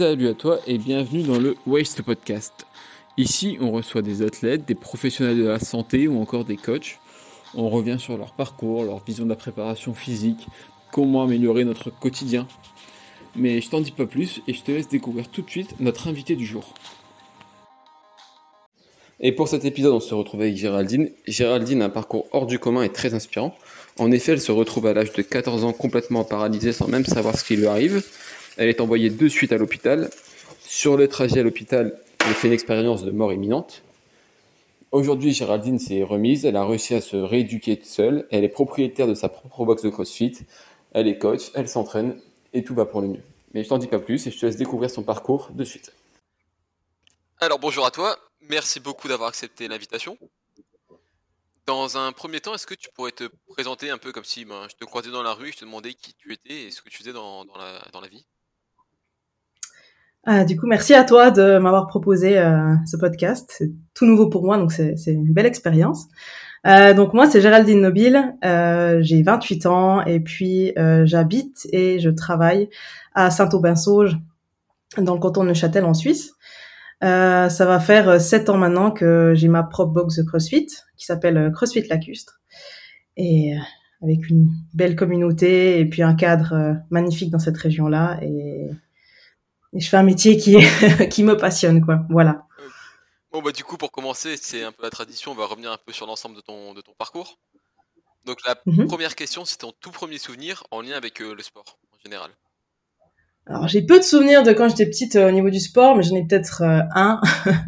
Salut à toi et bienvenue dans le Waste Podcast. Ici, on reçoit des athlètes, des professionnels de la santé ou encore des coachs. On revient sur leur parcours, leur vision de la préparation physique, comment améliorer notre quotidien. Mais je t'en dis pas plus et je te laisse découvrir tout de suite notre invité du jour. Et pour cet épisode, on se retrouve avec Géraldine. Géraldine a un parcours hors du commun et très inspirant. En effet, elle se retrouve à l'âge de 14 ans complètement paralysée sans même savoir ce qui lui arrive. Elle est envoyée de suite à l'hôpital. Sur le trajet à l'hôpital, elle fait une expérience de mort imminente. Aujourd'hui, Géraldine s'est remise, elle a réussi à se rééduquer seule, elle est propriétaire de sa propre box de CrossFit, elle est coach, elle s'entraîne et tout va pour le mieux. Mais je t'en dis pas plus et je te laisse découvrir son parcours de suite. Alors bonjour à toi, merci beaucoup d'avoir accepté l'invitation. Dans un premier temps, est-ce que tu pourrais te présenter un peu comme si ben, je te croisais dans la rue, je te demandais qui tu étais et ce que tu faisais dans, la, vie? Ah, Du coup, merci à toi de m'avoir proposé euh, ce podcast. C'est tout nouveau pour moi, donc c'est une belle expérience. Euh, donc moi, c'est Géraldine Nobile, euh, j'ai 28 ans et puis j'habite et je travaille à Saint-Aubin-Sauge dans le canton de Neuchâtel en Suisse. Euh, ça va faire euh, sept ans maintenant que j'ai ma propre box de CrossFit qui s'appelle euh, CrossFit Lacustre. Et avec une belle communauté et puis un cadre magnifique dans cette région-là. Et, je fais un métier qui, qui me passionne, quoi. Voilà. Bon, bah, du coup, pour commencer, c'est un peu la tradition. On va revenir un peu sur l'ensemble de ton, de ton parcours. Donc, la mhm. première question, c'est ton tout premier souvenir en lien avec le sport en général. Alors j'ai peu de souvenirs de quand j'étais petite euh, au niveau du sport, mais j'en ai peut-être euh, un.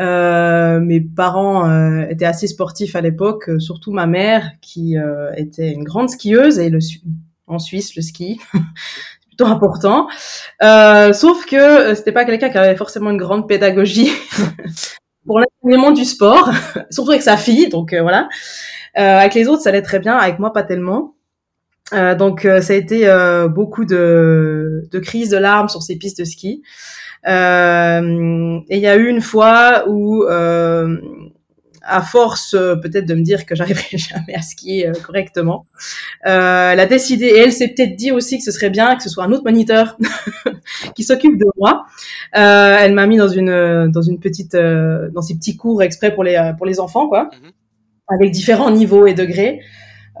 Euh, mes parents étaient assez sportifs à l'époque, surtout ma mère qui était une grande skieuse et le en Suisse le ski important. sauf que c'était pas quelqu'un qui avait forcément une grande pédagogie pour l'enseignement du sport, surtout avec sa fille. Donc voilà. avec les autres ça allait très bien, avec moi pas tellement. Euh, donc euh, ça a été euh, beaucoup de, de crises de larmes sur ces pistes de ski. Euh, et il y a eu une fois où, à force peut-être de me dire que j'arriverai jamais à skier correctement, elle a décidé et elle s'est peut-être dit aussi que ce serait bien que ce soit un autre moniteur qui s'occupe de moi. elle m'a mis dans une dans une petite dans ces petits cours exprès pour les pour les enfants quoi, mhm. avec différents niveaux et degrés.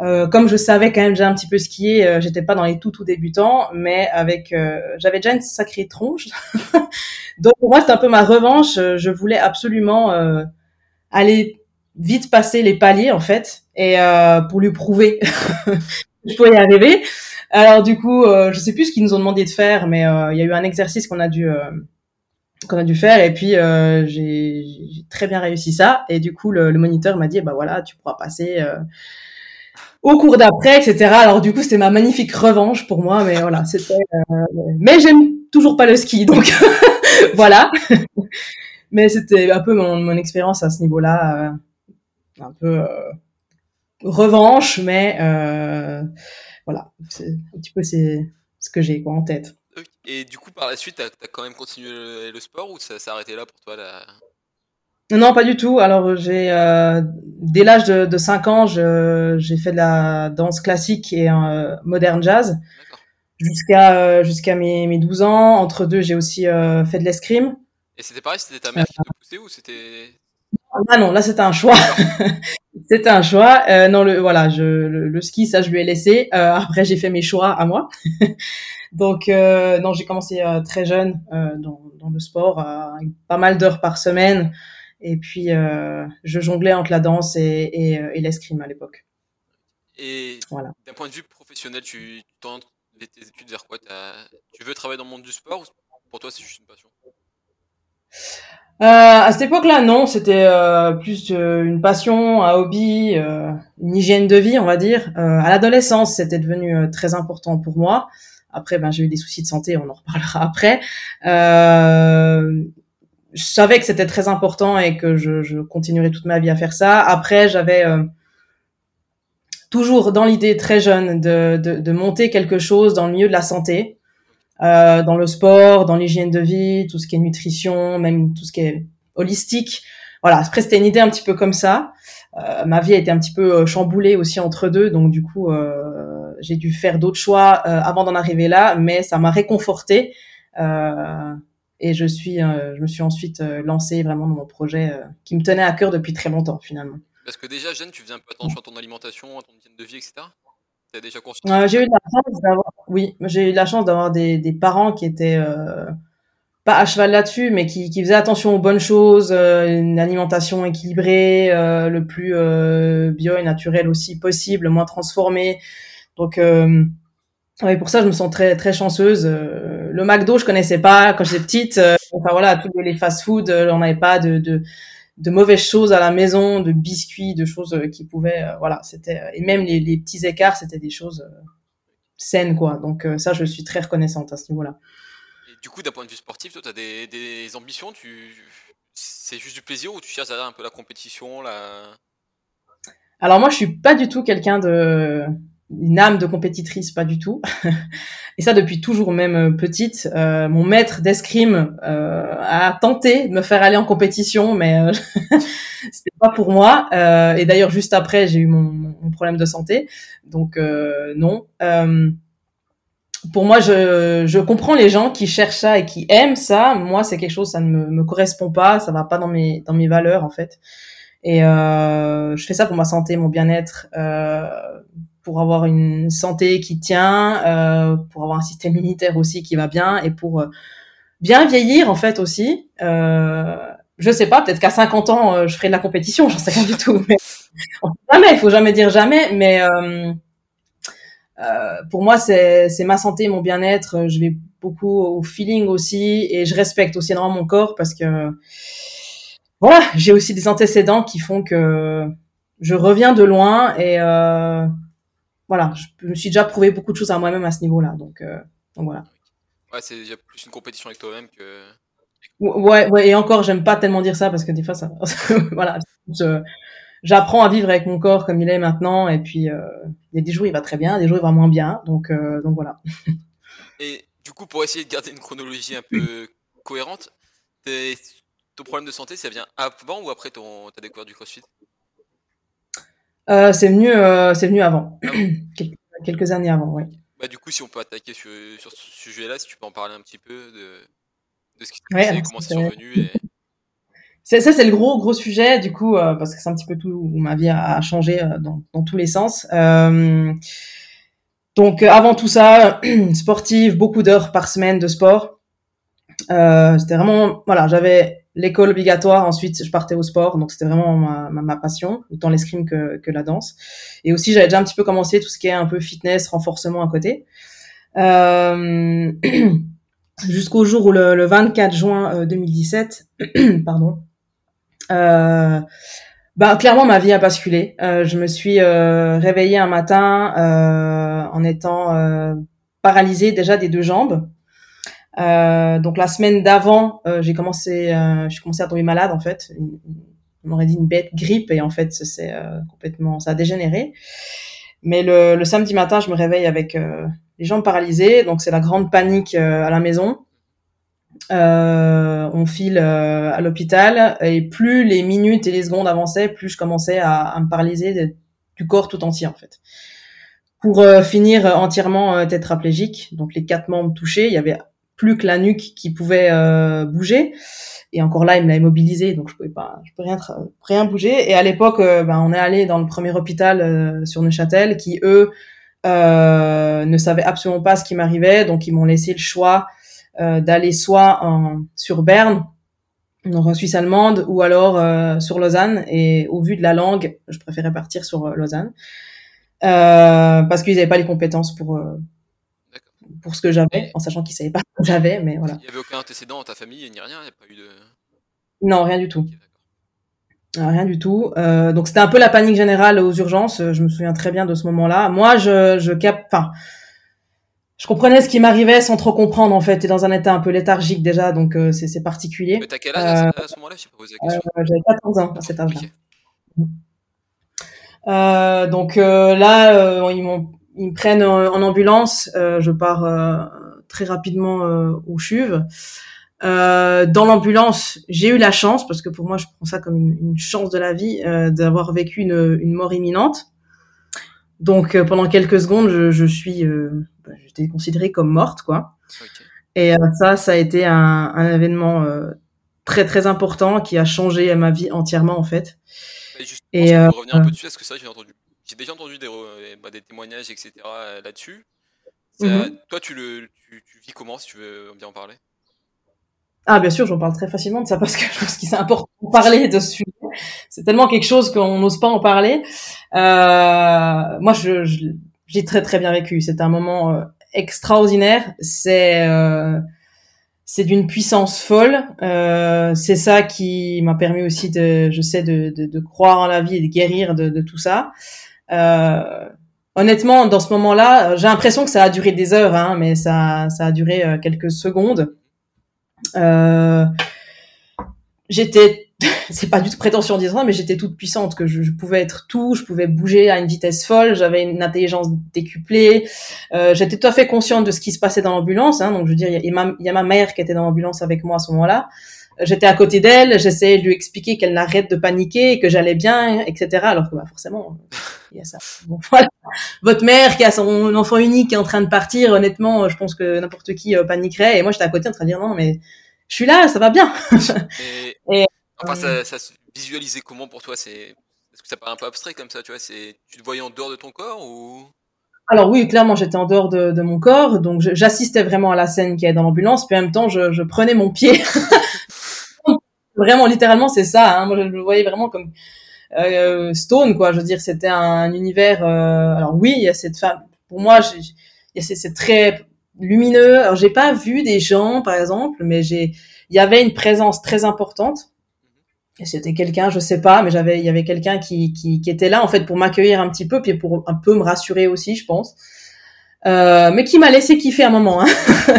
Euh, comme je savais quand même déjà un petit peu skier, euh, j'étais pas dans les tout tout débutants, mais avec euh, j'avais déjà une sacrée tronche. Donc pour moi c'était un peu ma revanche. Je voulais absolument euh, aller vite passer les paliers en fait et pour lui prouver que je pouvais y arriver. Alors du coup, je sais plus ce qu'ils nous ont demandé de faire, mais il y a eu un exercice qu'on a dû qu'on a dû faire et puis j'ai très bien réussi ça et du coup le, le moniteur m'a dit bah voilà tu pourras passer au cours d'après, etc. Alors du coup, c'était ma magnifique revanche pour moi, mais voilà, c'était. Euh, mais j'aime toujours pas le ski, donc voilà. Mais c'était un peu mon, mon expérience à ce niveau-là, euh, un peu euh, revanche, mais voilà, c'est un petit peu c'est ce que j'ai en tête. Et du coup, par la suite, tu as, quand même continué le, sport ou ça s'est arrêté là pour toi. Non, pas du tout. Alors, j'ai euh, dès l'âge de, de 5 ans, j'ai fait de la danse classique et euh, moderne jazz jusqu'à euh, jusqu'à mes, mes 12 ans. Entre deux, j'ai aussi euh, fait de l'escrime. Et c'était pareil, c'était ta mère qui te poussait ou c'était Ah non, là c'était un choix. c'était un choix. Euh, non, le voilà, je, le, ski, ça je lui ai laissé. après, j'ai fait mes choix à moi. Donc non, j'ai commencé très jeune dans, dans le sport, pas mal d'heures par semaine. Et puis, euh, je jonglais entre la danse et, et, euh, et l'escrime à l'époque. Et voilà. d'un point de vue professionnel, tu tentes tes études vers quoi? Tu veux travailler dans le monde du sport ou pour toi c'est juste une passion? euh, à cette époque-là, non, c'était euh, plus euh, une passion, un hobby, euh, une hygiène de vie, on va dire. à l'adolescence, c'était devenu très important pour moi. Après, ben, j'ai eu des soucis de santé, on en reparlera après je savais que c'était très important et que je, je, continuerai toute ma vie à faire ça. Après, j'avais euh, toujours dans l'idée très jeune de, de, de, monter quelque chose dans le milieu de la santé, euh, dans le sport, dans l'hygiène de vie, tout ce qui est nutrition, même tout ce qui est holistique. Voilà, après c'était une idée un petit peu comme ça. Euh, ma vie a été un petit peu euh, chamboulée aussi entre deux, donc du coup euh, j'ai dû faire d'autres choix avant d'en arriver là, mais ça m'a réconforté et je suis, je me suis ensuite lancée vraiment dans mon projet qui me tenait à cœur depuis très longtemps finalement. Parce que déjà jeune, tu faisais un peu attention à ton alimentation, à ton hygiène de vie, etc. T'as déjà j'ai eu la chance d'avoir, oui, j'ai eu la chance d'avoir des, des parents qui étaient pas à cheval là-dessus, mais qui, qui faisait attention aux bonnes choses, euh, une alimentation équilibrée, euh, le plus euh, bio et naturel aussi possible, moins transformé. Donc, pour ça, je me sens très très chanceuse. le McDo, je connaissais pas quand j'étais petite. enfin voilà, tous les fast-food, on n'avait pas de, de de mauvaises choses à la maison, de biscuits, de choses qui pouvaient, voilà, c'était et même les, les petits écarts, c'était des choses saines quoi. Donc ça, je suis très reconnaissante à ce niveau-là du coup, d'un point de vue sportif, toi, tu as des, ambitions tu... C'est juste du plaisir ou tu cherches derrière un peu la compétition la... Alors moi, je suis pas du tout quelqu'un de une âme de compétitrice, pas du tout. Et ça depuis toujours, même euh, petite. Euh, mon maître d'escrime euh, a tenté de me faire aller en compétition, mais euh, c'était pas pour moi. et d'ailleurs, juste après, j'ai eu mon, mon, problème de santé, donc non pour moi, je, je comprends les gens qui cherchent ça et qui aiment ça. Moi, c'est quelque chose, ça ne me, me, correspond pas, ça va pas dans mes dans mes valeurs en fait. Et euh, je fais ça pour ma santé, mon bien-être, euh, pour avoir une santé qui tient, euh, pour avoir un système immunitaire aussi qui va bien et pour euh, bien vieillir en fait aussi. Euh, je sais pas, peut-être qu'à 50 ans, euh, je ferai de la compétition, j'en sais rien du tout. Mais jamais, il faut jamais dire jamais. Mais euh, pour moi, c'est ma santé, mon bien-être. Je vais beaucoup au feeling aussi et je respecte aussi énormément mon corps parce que voilà, j'ai aussi des antécédents qui font que je reviens de loin et euh, voilà, je me suis déjà prouvé beaucoup de choses à moi-même à ce niveau-là. Donc, euh, donc voilà. Ouais, c'est déjà plus une compétition avec toi-même que. Ouais, ouais, et encore, j'aime pas tellement dire ça parce que des fois, ça, voilà, j'apprends à vivre avec mon corps comme il est maintenant. Et puis, euh, il y a des jours il va très bien, des jours il va moins bien. Donc, euh, donc voilà. Et du coup, pour essayer de garder une chronologie un peu cohérente, ton problème de santé, ça vient avant ou après ton, ta découverte du CrossFit? Euh, C'est venu, euh, c'est venu avant, quelques, années avant, oui. Bah, du coup, si on peut attaquer sur, sur ce sujet-là, si tu peux en parler un petit peu de, de ce qui s'est passé, comment c'est survenu. Et ça, c'est le gros gros sujet du coup euh, parce que c'est un petit peu tout où ma vie a, changé euh, dans, dans, tous les sens. Euh, donc avant tout ça, sportive, beaucoup d'heures par semaine de sport. c'était vraiment voilà, j'avais l'école obligatoire, ensuite je partais au sport, donc c'était vraiment ma, ma, passion, autant l'escrime que, que la danse. Et aussi j'avais déjà un petit peu commencé tout ce qui est un peu fitness, renforcement à côté. Jusqu'au jour où le, le 24 juin 2017, pardon, euh, bah, clairement, ma vie a basculé. Euh, je me suis euh, réveillée un matin euh, en étant euh, paralysée déjà des deux jambes. Donc la semaine d'avant, j'ai commencé, j'ai commencé à tomber malade en fait. on aurait dit une bête grippe et en fait c'est complètement, ça a dégénéré. Mais le, le, samedi matin, je me réveille avec les jambes paralysées, donc c'est la grande panique à la maison. Euh, on file euh, à l'hôpital et plus les minutes et les secondes avançaient, plus je commençais à, à me paralyser du corps tout entier en fait. Pour euh, finir entièrement tétraplégique, donc les quatre membres touchés, il y avait plus que la nuque qui pouvait bouger. Et encore là, il me l'a immobilisé, donc je pouvais pas, je peux rien, bouger. Et à l'époque, ben, on est allé dans le premier hôpital sur Neuchâtel, qui eux ne savaient absolument pas ce qui m'arrivait, donc ils m'ont laissé le choix euh, d'aller soit en, sur Berne, en Suisse allemande, ou alors euh, sur Lausanne. Et au vu de la langue, je préférais partir sur euh, Lausanne. parce qu'ils n'avaient pas les compétences pour pour ce que j'avais, en sachant qu'ils savaient pas ce que j'avais, mais voilà. Il y avait aucun antécédent dans ta famille, ni rien, il n'y a pas eu de. Non, rien du tout. rien du tout. Euh, donc c'était un peu la panique générale aux urgences. Je me souviens très bien de ce moment-là. Moi, je, je cap, enfin, je comprenais ce qui m'arrivait sans trop comprendre en fait, et dans un état un peu léthargique déjà, donc euh, c'est particulier. Mais t'as quel âge à ce moment-là? Euh, J'avais 14 ans à cet âge-là. Euh, donc euh, là, ils, ils me prennent en, ambulance. je pars très rapidement au CHUV. dans l'ambulance, j'ai eu la chance, parce que pour moi, je prends ça comme une, une chance de la vie, d'avoir vécu une, une, mort imminente. Donc pendant quelques secondes, je, je suis bah, j'étais considérée comme morte, quoi. Et ça, ça a été un, un événement très très important qui a changé ma vie entièrement en fait. Et, et revenir un peu dessus, parce que ça, j'ai entendu, j'ai déjà entendu des, bah, des, témoignages, etc. là-dessus. Mhm. Toi, tu le, tu, tu, vis comment, si tu veux bien en parler? Ah, bien sûr, j'en parle très facilement de ça parce que je pense que c'est important de parler de ce sujet. C'est tellement quelque chose qu'on n'ose pas en parler. Euh, moi, je, j'ai très très bien vécu. C'est un moment euh, extraordinaire. C'est euh, c'est d'une puissance folle. Euh, c'est ça qui m'a permis aussi de, je sais, de, de, de, croire en la vie et de guérir de, de tout ça. Euh, honnêtement, dans ce moment-là, j'ai l'impression que ça a duré des heures, hein, mais ça, ça a duré euh, quelques secondes. Euh, j'étais c'est pas du tout prétention ça, mais j'étais toute puissante, que je, pouvais être tout, je pouvais bouger à une vitesse folle, j'avais une intelligence décuplée, euh, j'étais tout à fait consciente de ce qui se passait dans l'ambulance, hein, donc je veux dire, il y, y, a ma mère qui était dans l'ambulance avec moi à ce moment-là, j'étais à côté d'elle, j'essayais de lui expliquer qu'elle n'arrête de paniquer, que j'allais bien, etc. Alors que bah, forcément, il y a ça. Bon, voilà. Votre mère qui a son enfant unique qui est en train de partir, honnêtement, je pense que n'importe qui euh, paniquerait. Et moi, j'étais à côté en train de dire non, mais je suis là, ça va bien. et, Enfin, ça, ça se visualisait comment pour toi? C'est est-ce que ça paraît un peu abstrait comme ça Tu vois, c'est tu te voyais en dehors de ton corps ou? Alors oui, clairement, j'étais en dehors de, de mon corps, donc j'assistais vraiment à la scène qui est dans l'ambulance, puis en même temps, je, je prenais mon pied. vraiment, littéralement, c'est ça. Hein. Moi, je le voyais vraiment comme euh, Stone, quoi. Je veux dire, c'était un, univers. Euh... Alors oui, il y a cette femme. Pour moi, c'est très lumineux. Alors j'ai pas vu des gens, par exemple, mais j'ai, il y avait une présence très importante c'était quelqu'un, je sais pas, mais j'avais, il y avait quelqu'un qui, qui, qui, était là en fait pour m'accueillir un petit peu, puis pour un peu me rassurer aussi, je pense. Euh, mais qui m'a laissé kiffer un moment. Hein.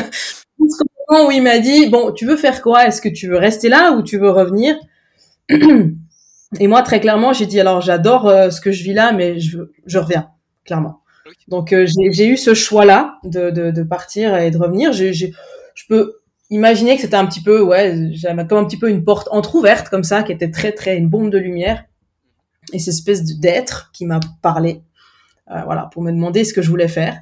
moment où il m'a dit bon, tu veux faire quoi? Est-ce que tu veux rester là ou tu veux revenir? Et moi, très clairement, j'ai dit alors j'adore euh, ce que je vis là, mais je, je reviens clairement. Donc euh, j'ai eu ce choix-là de, de, de, partir et de revenir. je peux imaginez que c'était un petit peu, ouais, comme un petit peu une porte entrouverte comme ça, qui était très très une bombe de lumière, et cette espèce d'être qui m'a parlé, euh, voilà, pour me demander ce que je voulais faire.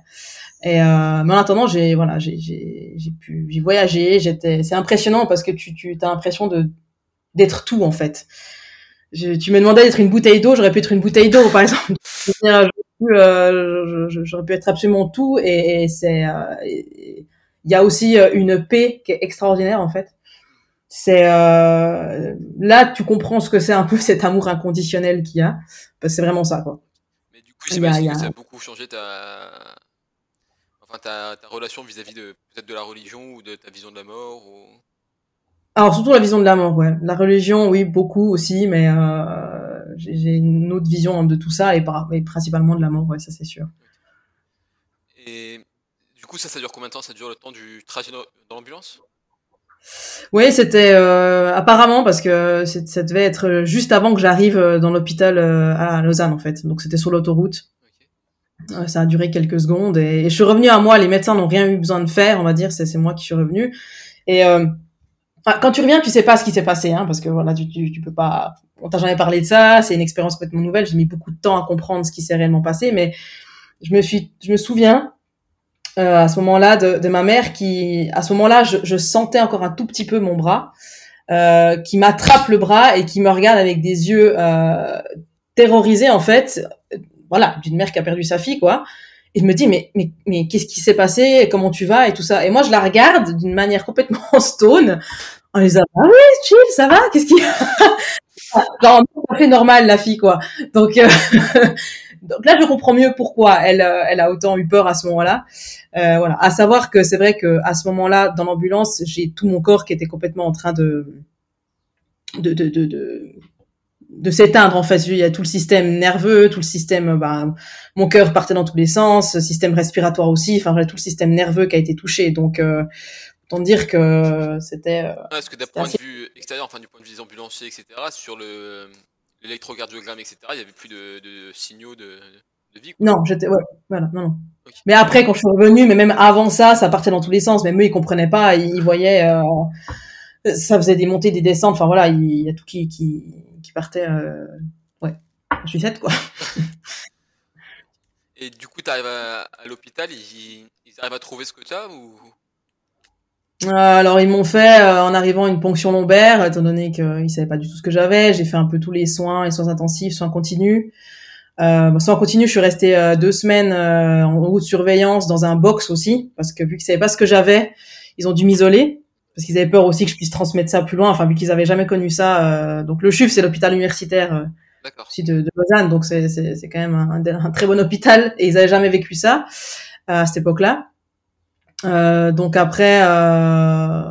Et euh, mais en attendant, j'ai voilà, j'ai j'ai pu j'ai voyagé, j'étais, c'est impressionnant parce que tu tu as l'impression de d'être tout en fait. Je, tu me demandais d'être une bouteille d'eau, j'aurais pu être une bouteille d'eau par exemple. J'aurais pu être absolument tout et, et c'est euh, il y a aussi euh, une paix qui est extraordinaire en fait. C'est euh, là tu comprends ce que c'est un peu cet amour inconditionnel qu'il y a. Parce que c'est vraiment ça quoi. Mais du coup j'imagine que ça a beaucoup changé ta, enfin, ta, ta relation vis-à-vis de peut-être de la religion ou de ta vision de la mort ou... Alors surtout la vision de la mort, ouais. La religion, oui, beaucoup aussi, mais euh, j'ai une autre vision de tout ça et, par, et principalement de la mort, ouais, ça c'est sûr. Et coup, ça, ça dure combien de temps? Ça dure le temps du trajet dans l'ambulance? Oui, c'était euh, apparemment parce que ça devait être juste avant que j'arrive euh, dans l'hôpital euh, à Lausanne en fait. Donc c'était sur l'autoroute. ça a duré quelques secondes et, je suis revenue à moi. Les médecins n'ont rien eu besoin de faire, on va dire. C'est moi qui suis revenue. Et quand tu reviens, tu sais pas ce qui s'est passé, hein, parce que voilà, tu, tu, tu peux pas. On t'a jamais parlé de ça. C'est une expérience complètement nouvelle. J'ai mis beaucoup de temps à comprendre ce qui s'est réellement passé, mais je me suis, je me souviens euh, à ce moment-là de, de, ma mère qui, à ce moment-là, je, je, sentais encore un tout petit peu mon bras, euh, qui m'attrape le bras et qui me regarde avec des yeux euh, terrorisés en fait, voilà, d'une mère qui a perdu sa fille quoi. Et me dit mais mais mais qu'est-ce qui s'est passé? Comment tu vas? Et tout ça. Et moi je la regarde d'une manière complètement stone en lui disant ah oui chill ça va? Qu'est-ce qui genre ça fait normal la fille quoi. Donc euh, donc là, je comprends mieux pourquoi elle, euh, elle a autant eu peur à ce moment-là. Euh, voilà. À savoir que c'est vrai que à ce moment-là, dans l'ambulance, j'ai tout mon corps qui était complètement en train de de de de, de, de s'éteindre en fait. Il y a tout le système nerveux, tout le système, bah, mon cœur partait dans tous les sens, système respiratoire aussi. Enfin, tout le système nerveux qui a été touché. Donc, euh, autant dire que c'était. Euh, Est-ce que d'un point de vue extérieur, enfin du point de vue des ambulanciers, etc., sur le l'électrocardiogramme, etc., il n'y avait plus de, de signaux de, de, vie Non, j'étais, ouais, voilà, non, non. Mais après, quand je suis revenu, mais même avant ça, ça partait dans tous les sens. Même eux, ils comprenaient pas, ils, voyaient, euh, ça faisait des montées, des descentes. Enfin voilà, il, y a tout qui, qui, qui partait, euh, ouais, je suis faite, quoi. Et du coup, tu arrives à, à l'hôpital, ils, ils, arrivent à trouver ce que tu as ou alors ils m'ont fait en arrivant une ponction lombaire, étant donné qu'ils savaient pas du tout ce que j'avais. J'ai fait un peu tous les soins, les soins intensifs, soins continus. Euh, soins continus, je suis restée deux semaines en haute surveillance dans un box aussi, parce que vu qu'ils savaient pas ce que j'avais, ils ont dû m'isoler parce qu'ils avaient peur aussi que je puisse transmettre ça plus loin. Enfin, vu qu'ils avaient jamais connu ça. Euh, donc le CHUV, c'est l'hôpital universitaire euh, aussi de, de, Lausanne, donc c'est c'est quand même un, un, très bon hôpital et ils avaient jamais vécu ça euh, à cette époque-là. Euh, donc après, euh,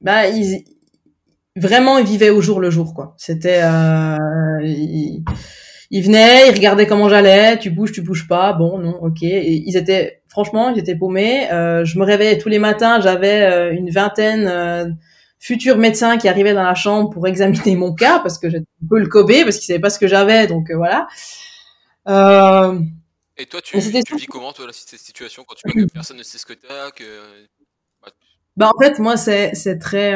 bah ils vraiment ils vivaient au jour le jour quoi. C'était ils, ils venaient, ils regardaient comment j'allais, tu bouges, tu bouges pas, bon non, ok. Ils étaient franchement, j'étais paumée. Euh, je me réveillais tous les matins, j'avais euh, une vingtaine euh, futurs médecins qui arrivaient dans la chambre pour examiner mon cas parce que j'étais un peu le cobé parce qu'ils savaient pas ce que j'avais, donc euh, voilà. Et toi, tu, tu vis comment toi cette situation quand tu vois que personne ne sait ce que t'as, que bah en fait moi c'est très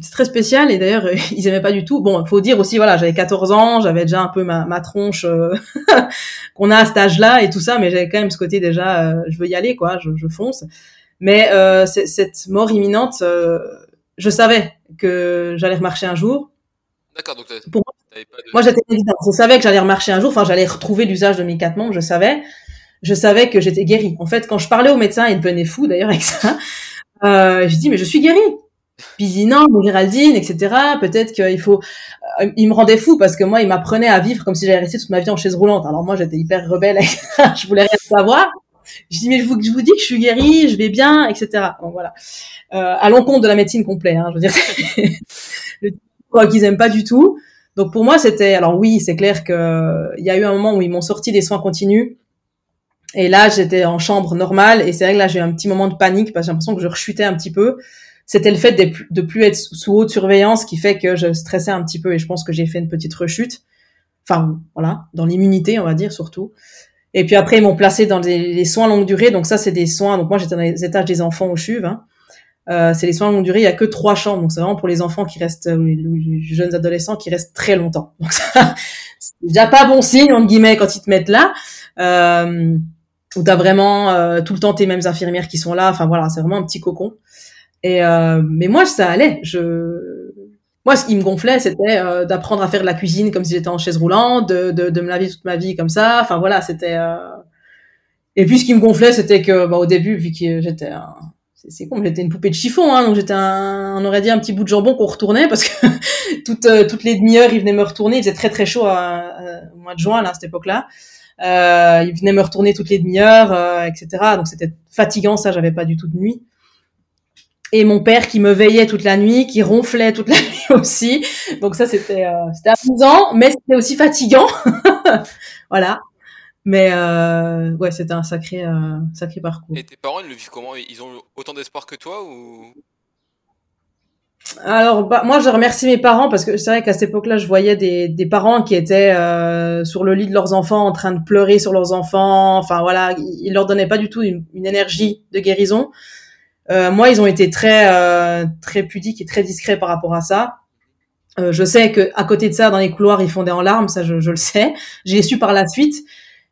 c'est très spécial et d'ailleurs ils aimaient pas du tout. Bon, il faut dire aussi voilà, j'avais 14 ans, j'avais déjà un peu ma, ma tronche euh, qu'on a à cet âge-là et tout ça, mais j'avais quand même ce côté déjà, euh, je veux y aller quoi, je, je fonce. Mais euh, cette mort imminente, euh, je savais que j'allais remarcher un jour. D'accord, donc Pour moi, moi j'étais évident. Je savais que j'allais remarcher un jour. Enfin, j'allais retrouver l'usage de mes quatre membres. Je savais, je savais que j'étais guérie. En fait, quand je parlais au médecin, il devenait fou d'ailleurs avec ça. Euh, je dis mais je suis guérie puis il dit non, Géraldine, etc. Peut-être qu'il faut. Euh, il me rendait fou parce que moi, il m'apprenait à vivre comme si j'allais rester toute ma vie en chaise roulante. Alors moi, j'étais hyper rebelle, je voulais rien savoir. Je dis mais je vous, je vous dis que je suis guérie, je vais bien, etc. Donc voilà. Euh, à l'encontre de la médecine complète, hein, je veux dire. le quoi qu'ils aiment pas du tout. Donc pour moi, c'était. Alors oui, c'est clair que il y a eu un moment où ils m'ont sorti des soins continus. Et là, j'étais en chambre normale. Et c'est vrai que là, j'ai eu un petit moment de panique parce que j'ai l'impression que je rechutais un petit peu c'était le fait de plus être sous haute surveillance qui fait que je stressais un petit peu et je pense que j'ai fait une petite rechute. Enfin, voilà, dans l'immunité, on va dire surtout. Et puis après, ils m'ont placé dans les, soins longue durée. Donc ça, c'est des soins. Donc moi, j'étais dans les étages des enfants au CHUV. Hein. Euh, c'est les soins longue durée. Il y a que trois chambres. Donc c'est vraiment pour les enfants qui restent, les jeunes adolescents qui restent très longtemps. Donc ça, c'est déjà pas bon signe entre guillemets quand ils te mettent là. Euh, où t'as vraiment euh, tout le temps tes mêmes infirmières qui sont là. Enfin voilà, c'est vraiment un petit cocon. Et euh, mais moi, ça allait. Je, moi, ce qui me gonflait, c'était euh, d'apprendre à faire de la cuisine comme si j'étais en chaise roulante, de, de, de, me laver toute ma vie comme ça. Enfin voilà, c'était. Euh... Et puis ce qui me gonflait, c'était que bah, au début, vu que j'étais un... c'est con, j'étais une poupée de chiffon, hein, donc j'étais un, on aurait dit un petit bout de jambon qu'on retournait parce que toutes euh, toutes les demi-heures, il venait me retourner. Il faisait très très chaud à, au mois de juin là, à cette époque-là. Euh, il venait me retourner toutes les demi-heures, euh, etc. Donc c'était fatigant, ça, j'avais pas du tout de nuit et mon père qui me veillait toute la nuit, qui ronflait toute la nuit aussi. Donc ça c'était euh, c'était amusant, mais c'était aussi fatigant. voilà. Mais euh, ouais, c'était un sacré euh, sacré parcours. Et tes parents ils le vivent comment? Ils ont autant d'espoir que toi ou? Alors, bah, moi, je remercie mes parents parce que c'est vrai qu'à cette époque-là, je voyais des, des parents qui étaient euh, sur le lit de leurs enfants en train de pleurer sur leurs enfants. Enfin, voilà, ils leur donnaient pas du tout une, une énergie de guérison. Euh, moi, ils ont été très euh, très pudiques et très discrets par rapport à ça. Je sais que à côté de ça, dans les couloirs, ils fondaient en larmes, ça je, je le sais. J'ai su par la suite,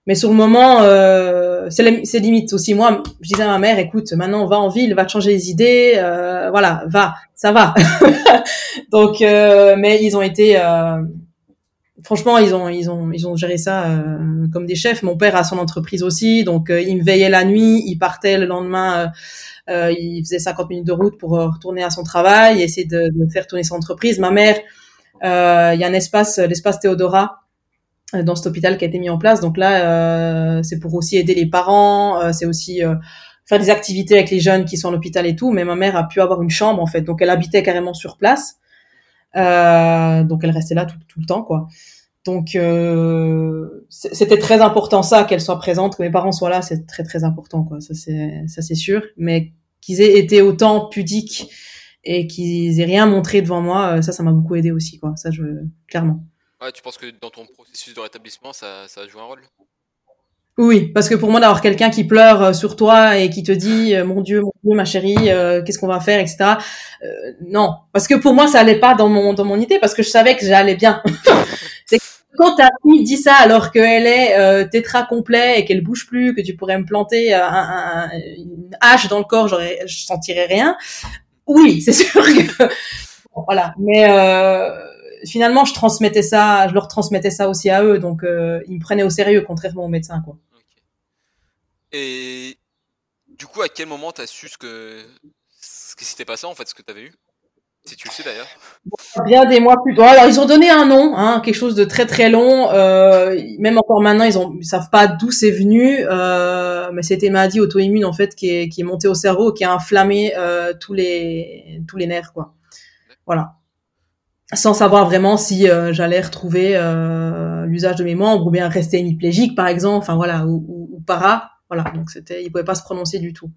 mais sur le moment, euh, c'est limite aussi. Moi, je disais à ma mère, écoute, maintenant va en ville, va changer les idées, euh, voilà, va, ça va. Donc, euh, mais ils ont été, franchement, ils ont ils ont ils ont géré ça comme des chefs. Mon père a son entreprise aussi, donc il me veillait la nuit, il partait le lendemain euh, il faisait 50 minutes de route pour euh, retourner à son travail, essayer de, de faire tourner son entreprise. Ma mère, euh, il y a un espace, l'espace Théodora, dans cet hôpital qui a été mis en place. Donc là, c'est pour aussi aider les parents, c'est aussi faire des activités avec les jeunes qui sont à l'hôpital et tout. Mais ma mère a pu avoir une chambre en fait, donc elle habitait carrément sur place. Euh, donc elle restait là tout, tout le temps quoi. Donc euh, c'était très important ça qu'elle soit présente, que mes parents soient là, c'est très très important quoi. Ça c'est ça c'est sûr. Mais qu'ils aient été autant pudiques et qu'ils aient rien montré devant moi, euh, ça ça m'a beaucoup aidé aussi quoi. Ça je clairement. Ouais, tu penses que dans ton processus de rétablissement ça joué un rôle? Oui, parce que pour moi d'avoir quelqu'un qui pleure euh, sur toi et qui te dit mon Dieu, mon Dieu, ma chérie, qu'est-ce qu'on va faire, etc. Euh, non, parce que pour moi ça allait pas dans mon dans mon idée parce que je savais que j'allais bien. quand ta fille dit ça alors qu'elle est euh, tétra complet et qu'elle bouge plus, que tu pourrais me planter un, un, une hache dans le corps, j'aurais, je sentirais rien. Oui, c'est sûr que voilà. Mais euh, finalement, je transmettais ça, je leur transmettais ça aussi à eux, donc euh, ils me prenaient au sérieux, contrairement aux médecins, quoi. Et du coup, à quel moment t'as su ce que ce qui s'était passé en fait, ce que t'avais eu? Si tu le sais d'ailleurs. Bien des mois plus tard. Alors ils ont donné un nom, hein, quelque chose de très très long. Euh, même encore maintenant, ils ont, ils savent pas d'où c'est venu, euh, mais c'était maladie auto-immune en fait qui est qui est montée au cerveau, qui a inflammé euh, tous les tous les nerfs quoi. Voilà. Sans savoir vraiment si euh, j'allais retrouver euh, l'usage de mes membres ou bien rester hémiplégique par exemple, enfin voilà, ou, ou, ou para. Voilà, donc c'était, il pouvait pas se prononcer du tout.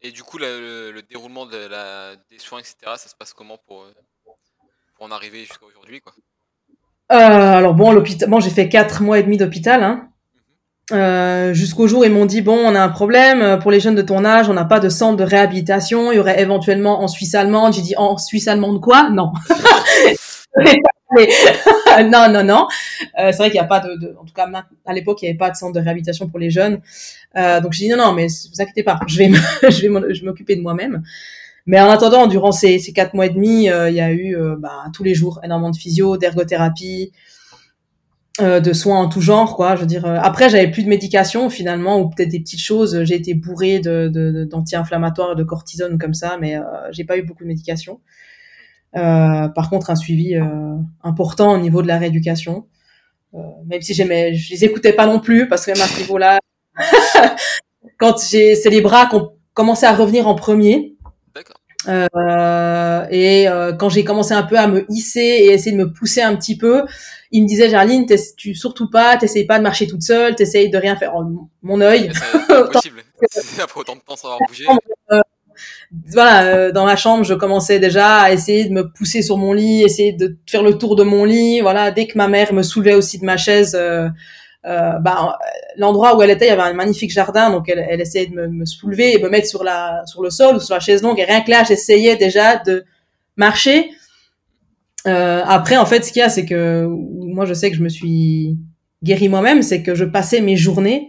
Et du coup, le, le, le déroulement de la, des soins, etc., ça se passe comment pour, pour en arriver jusqu'à aujourd'hui, quoi? Euh, Alors bon, l'hôpital, bon, j'ai fait quatre mois et demi d'hôpital, hein. Euh, jusqu'au jour, ils m'ont dit bon, on a un problème pour les jeunes de ton âge, on n'a pas de centre de réhabilitation. Il y aurait éventuellement en Suisse allemande. J'ai dit en Suisse allemande quoi? Non. non, non, non. Euh, c'est vrai qu'il n'y a pas de, de, en tout cas à l'époque, il n'y avait pas de centre de réhabilitation pour les jeunes. Euh, donc j'ai dit non, non, mais vous inquiétez pas, je vais, je vais, m'occuper de moi-même. Mais en attendant, durant ces, ces quatre mois et demi, euh, il y a eu euh, bah, tous les jours énormément de physio, d'ergothérapie, euh, de soins en tout genre, quoi. Je veux dire. après, j'avais plus de médication finalement, ou peut-être des petites choses. J'ai été bourrée de, de, d'anti-inflammatoires et de cortisone comme ça, mais j'ai pas eu beaucoup de médication. Euh, par contre, un suivi euh, important au niveau de la rééducation. Euh, même si j'aimais, je les écoutais pas non plus parce que même à ce niveau-là, quand j'ai, c'est les bras qui ont commencé à revenir en premier. Euh, et euh, quand j'ai commencé un peu à me hisser et essayer de me pousser un petit peu, il me disait Jarline, tu surtout pas, t'essayes pas de marcher toute seule, t'essayes de rien faire. Oh, mon œil. C'est impossible. Après autant de temps sans avoir bougé voilà, euh, dans ma chambre, je commençais déjà à essayer de me pousser sur mon lit, essayer de faire le tour de mon lit. Voilà, dès que ma mère me soulevait aussi de ma chaise, euh, euh, bah, l'endroit où elle était, il y avait un magnifique jardin, donc elle, elle essayait de me, me, soulever et me mettre sur la sur le sol ou sur la chaise longue. Et rien que là, j'essayais déjà de marcher. Euh, après, en fait, ce qu'il y a, c'est que moi, je sais que je me suis guérie moi-même, c'est que je passais mes journées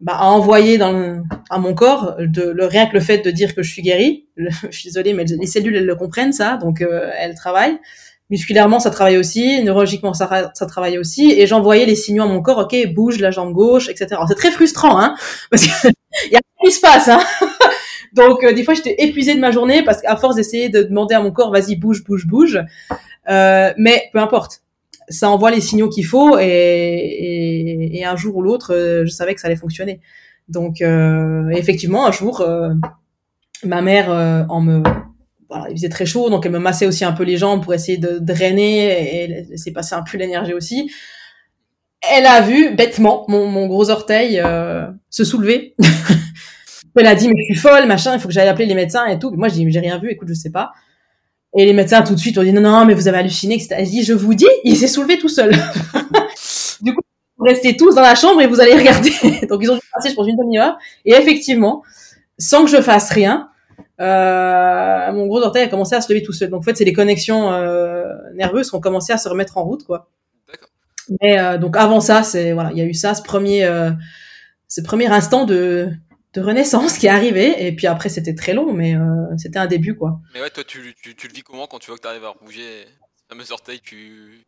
bah, à envoyer dans le, à mon corps de le rien que le fait de dire que je suis guérie. je suis désolée, mais les cellules elles le comprennent ça, donc euh, elles travaillent. Musculairement, ça travaille aussi. Neurologiquement, ça, ça travaille aussi. Et j'envoyais les signaux à mon corps. Ok, bouge la jambe gauche, etc. C'est très frustrant, hein, parce qu'il y a rien qui se passe, hein. Donc euh, des fois, j'étais épuisée de ma journée parce qu'à force d'essayer de demander à mon corps, vas-y, bouge, bouge, bouge. Euh, mais peu importe ça envoie les signaux qu'il faut et, et, et, un jour ou l'autre, euh, je savais que ça allait fonctionner. Donc euh, effectivement, un jour, euh, ma mère en me voilà, il faisait très chaud, donc elle me massait aussi un peu les jambes pour essayer de drainer et laisser passer un peu l'énergie aussi. Elle a vu bêtement mon, mon gros orteil euh, se soulever. elle a dit mais je suis folle, machin, il faut que j'aille appeler les médecins et tout. moi je dis j'ai rien vu, écoute je sais pas. Et les médecins tout de suite ont dit non, non, mais vous avez halluciné, etc. Je dis, je vous dis, il s'est soulevé tout seul. du coup, vous restez tous dans la chambre et vous allez regarder. Donc ils ont dû passer, je pense, une demi-heure. Et effectivement, sans que je fasse rien, euh, mon gros orteil a commencé à se lever tout seul. Donc en fait, c'est les connexions euh, nerveuses qui ont commencé à se remettre en route, quoi. Mais euh, donc avant ça, c'est voilà, il y a eu ça, ce premier, ce premier instant de de renaissance qui est arrivé et puis après c'était très long mais euh, c'était un début quoi. Mais ouais toi tu, tu, tu, le vis comment quand tu vois que tu arrives à bouger la fameuse orteil tu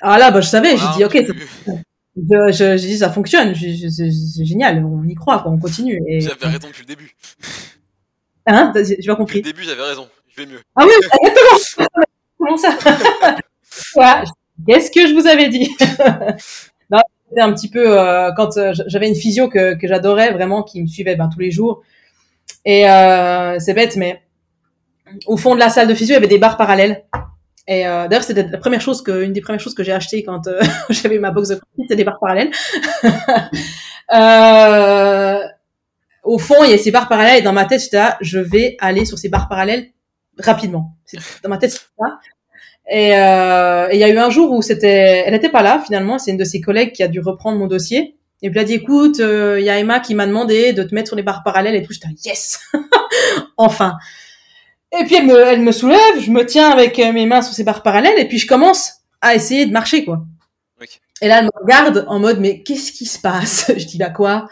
Ah là bah je savais, voilà, j'ai dit OK tu... je, je, j'ai dit ça fonctionne, c'est génial, on y croit quoi, on continue et J'avais raison depuis le début. Hein, j'ai pas compris. Depuis le début j'avais raison, je vais mieux. Ah oui, exactement. Comment ça? Voilà. Qu'est-ce que je vous avais dit? c'était un petit peu euh, quand euh, j'avais une physio que, j'adorais vraiment, qui me suivait ben, tous les jours. Et euh, c'est bête, mais au fond de la salle de physio, il y avait des barres parallèles. Et d'ailleurs, c'était la première chose que, une des premières choses que j'ai acheté quand j'avais ma box de crossfit, c'était des barres parallèles. au fond, il y a ces barres parallèles et dans ma tête, je vais aller sur ces barres parallèles rapidement. Dans ma tête, ça. Et euh, il y a eu un jour où c'était, elle n'était pas là finalement. C'est une de ses collègues qui a dû reprendre mon dossier. Et puis elle a dit écoute, il euh, y a Emma qui m'a demandé de te mettre sur les barres parallèles et tout. J'étais yes, enfin. Et puis elle me, elle me soulève, je me tiens avec mes mains sur ces barres parallèles et puis je commence à essayer de marcher quoi. Et là, elle me regarde en mode, mais qu'est-ce qui se passe? Je dis, bah quoi?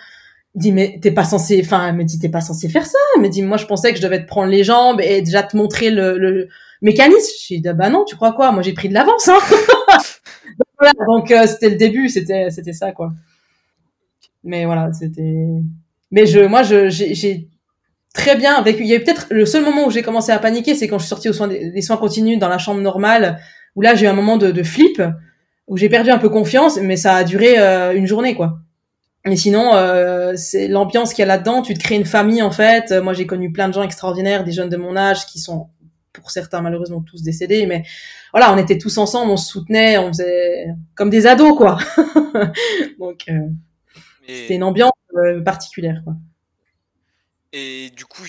Elle dit, mais t'es pas censé, enfin, elle me dit, t'es pas censé faire ça. Elle me dit, moi, je pensais que je devais te prendre les jambes et déjà te montrer le, le mécanisme. Je dis, bah non, tu crois quoi? Moi, j'ai pris de l'avance. Hein donc, voilà, donc euh, c'était le début, c'était, c'était ça, quoi. Mais voilà, c'était. Mais je, moi, je, j'ai très bien vécu. Il y a eu peut-être le seul moment où j'ai commencé à paniquer, c'est quand je suis sortie aux soins des, soins continus dans la chambre normale, où là j'ai eu un moment de, de flip, où j'ai perdu un peu confiance, mais ça a duré euh, une journée, quoi. Mais sinon, euh, c'est l'ambiance qu'il y a là-dedans. Tu te crées une famille, en fait. Moi, j'ai connu plein de gens extraordinaires, des jeunes de mon âge qui sont, pour certains, malheureusement, tous décédés. Mais voilà, on était tous ensemble, on se soutenait, on faisait comme des ados, quoi. Donc, euh, c'était une ambiance euh, particulière, quoi. Et du coup,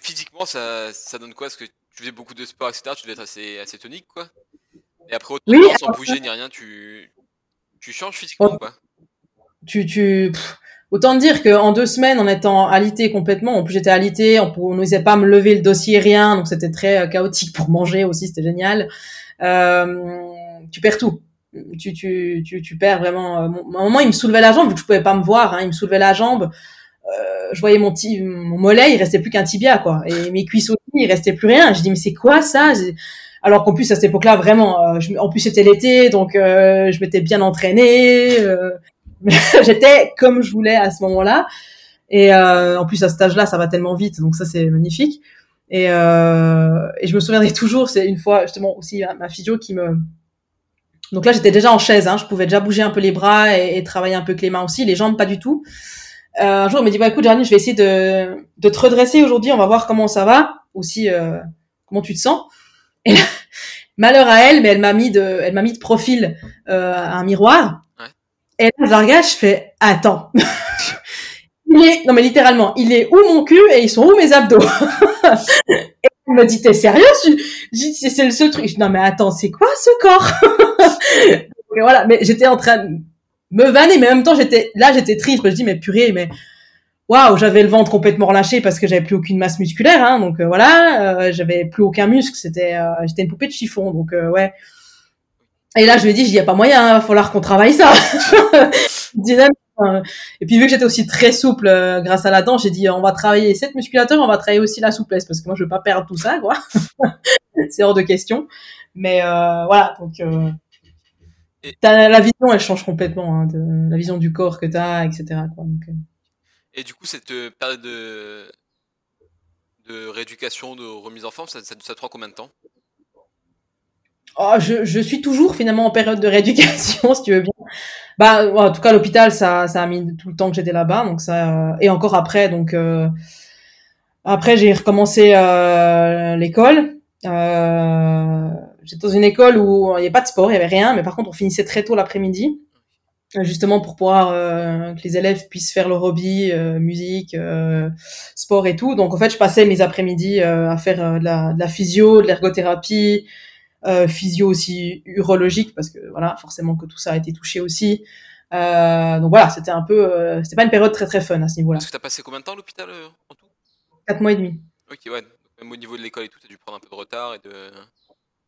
physiquement, ça, ça donne quoi? Parce que tu faisais beaucoup de sport, etc. Tu devais être assez, assez tonique, quoi. Et après, autant, oui, sans bouger ni rien, tu, tu changes physiquement, quoi. Tu, tu, autant dire qu'en deux semaines, en étant alité complètement, en plus j'étais alité, on n'osait pas me lever le dossier, rien, donc c'était très euh, chaotique pour manger aussi, c'était génial. Euh, tu perds tout. Tu, tu, tu, tu perds vraiment. Euh, à un moment, il me soulevait la jambe, vu que je pouvais pas me voir, hein, il me soulevait la jambe euh, je voyais mon, mon mollet, il restait plus qu'un tibia, quoi. Et mes cuisses aussi, il restait plus rien. Je dis, mais c'est quoi ça? Alors qu'en plus, à cette époque-là, vraiment, euh, en plus, c'était l'été, donc euh, je m'étais bien entraînée. Euh, J'étais comme je voulais à ce moment-là. Et en plus, à cet âge-là, ça va tellement vite, donc ça, c'est magnifique. Et, et je me souviendrai toujours, c'est une fois, justement, aussi ma physio qui me... Donc là, j'étais déjà en chaise, hein, je pouvais déjà bouger un peu les bras et, travailler un peu avec les mains aussi, les jambes pas du tout. Euh, un jour, elle me dit, bah, écoute, Jarny, je vais essayer de, te redresser aujourd'hui, on va voir comment ça va, aussi, euh, comment tu te sens. Malheur à elle, mais elle m'a mis de, mis de profil euh, un miroir. Et là, je je fais, attends. il est, non mais littéralement, il est où mon cul et ils sont où mes abdos? Et elle me dit, t'es sérieux? C'est le seul truc. Je dis, non mais attends, c'est quoi ce corps? Voilà, mais j'étais en train me vanner, mais en même temps, j'étais là, j'étais triste. Je dis, mais purée, mais waouh, j'avais le ventre complètement relâché parce que j'avais plus aucune masse musculaire, hein, donc euh, voilà, euh, j'avais plus aucun muscle. C'était, euh, j'étais une poupée de chiffon, donc ouais. Et là, je lui ai dit, il y a pas moyen, il hein, va falloir qu'on travaille ça. et puis vu que j'étais aussi très souple grâce à la dent, j'ai dit on va travailler cette musculature, on va travailler aussi la souplesse parce que moi je veux pas perdre tout ça, quoi. c'est hors de question. Mais voilà, donc la vision, elle change complètement, hein, de, la vision du corps que tu as, etc. Quoi, donc, euh. Et du coup, cette euh, période de, de rééducation, de remise en forme, ça, ça, ça te prend combien de temps? Oh, je, je, suis toujours finalement en période de rééducation, si tu veux bien. Bah, en tout cas, l'hôpital, ça, ça a mis tout le temps que j'étais là-bas, donc ça, et encore après, donc euh, après j'ai recommencé euh, l'école. Euh, j'étais dans une école où il n'y avait pas de sport, il n'y avait rien, mais par contre on finissait très tôt l'après-midi, justement pour pouvoir euh, que les élèves puissent faire leur hobby, euh, musique, euh, sport et tout. Donc en fait je passais mes après-midi à faire de la, de, la, physio, de l'ergothérapie, physio aussi urologique parce que voilà forcément que tout ça a été touché aussi. donc voilà, c'était un peu, c'était pas une période très très fun à ce niveau-là. Parce que t'as passé combien de temps à l'hôpital en tout? Quatre mois et demi. Ok ouais, même au niveau de l'école et tout, t'as dû prendre un peu de retard et de.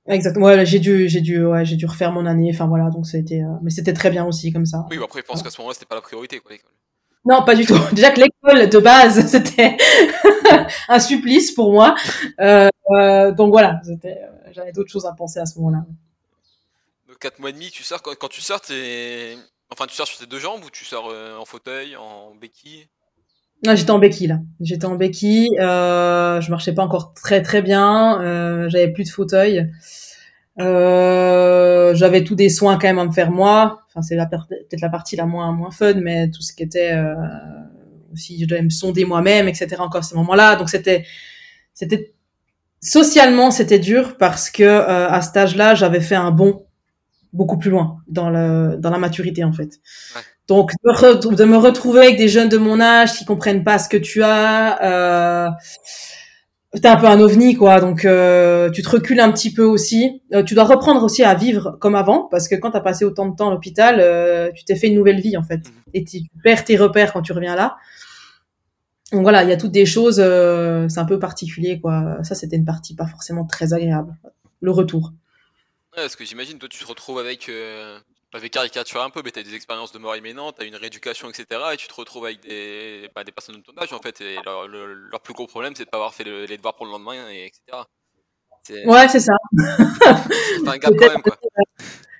Exactement. Ouais, j'ai dû, j'ai dû, ouais, j'ai dû refaire mon année. Enfin voilà, donc c'était, euh, mais c'était très bien aussi comme ça. Oui, après, je pense qu'à ce moment-là, c'était pas la priorité, quoi, l'école. Non, pas du tout. Déjà que l'école de base, c'était un supplice pour moi. Euh, euh, donc voilà, c'était, euh, j'avais d'autres choses à penser à ce moment-là. Donc 4 mois et demi, tu sors quand, quand tu sors, t'es, enfin, tu sors sur tes deux jambes ou tu sors euh, en fauteuil, en béquille? Non, j'étais en béquille là. J'étais en béquille. Euh, je marchais pas encore très très bien. Euh, j'avais plus de fauteuil. Euh, j'avais tous des soins quand même à me faire moi. Enfin, c'est peut-être la partie la moins moins fun, mais tout ce qui était euh, aussi, je devais me sonder moi-même, etc. Encore à ce moment-là. Donc c'était c'était socialement c'était dur parce que euh, à cet âge-là, j'avais fait un bond beaucoup plus loin dans le dans la maturité en fait. Ouais. Donc de, me retrouver avec des jeunes de mon âge qui comprennent pas ce que tu as, euh, t'es un peu un ovni quoi. Donc euh, tu te recules un petit peu aussi. Euh, tu dois reprendre aussi à vivre comme avant parce que quand t'as passé autant de temps à l'hôpital, euh, tu t'es fait une nouvelle vie en fait. Mhm. Et tu perds tes repères quand tu reviens là. Donc voilà, il y a toutes des choses, euh, c'est un peu particulier quoi. Ça c'était une partie pas forcément très agréable. Le retour. Ouais, parce que j'imagine toi tu te retrouves avec J'avais caricaturé un peu, mais tu as des expériences de mort imminente, tu as une rééducation, etc. Et tu te retrouves avec des, bah, des personnes de ton âge, en fait. Et leur, leur, plus gros problème, c'est de pas avoir fait les devoirs pour le lendemain, et etc. Ouais, c'est ça. c'est un gap quand même, quoi.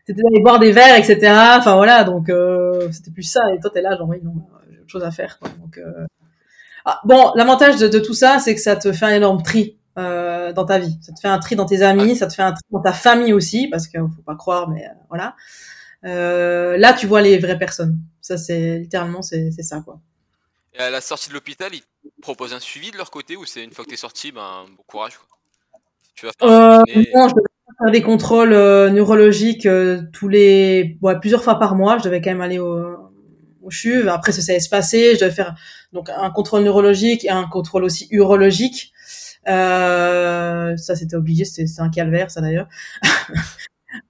C'était d'aller boire des verres, etc. Enfin, voilà, donc euh, c'était plus ça. Et toi, t'es là, genre, oui, non, j'ai autre chose à faire, quoi. Donc, euh... ah, bon, l'avantage de, de, tout ça, c'est que ça te fait un énorme tri euh, dans ta vie. Ça te fait un tri dans tes amis, ça te fait un tri dans ta famille aussi, parce qu'il faut pas croire, mais euh, voilà. Euh, là, tu vois les vraies personnes. Ça, c'est littéralement, c'est ça, quoi. Et à la sortie de l'hôpital, ils proposent un suivi de leur côté ou c'est une fois que tu es sorti, ben, bon courage, quoi. Tu vas faire euh, non, je devais faire des contrôles euh, neurologiques euh, tous les, ouais, plusieurs fois par mois. Je devais quand même aller au, au CHUV. Après, ça s'est passé. Je devais faire donc un contrôle neurologique et un contrôle aussi urologique. Euh, ça, c'était obligé. C'est un calvaire, ça d'ailleurs.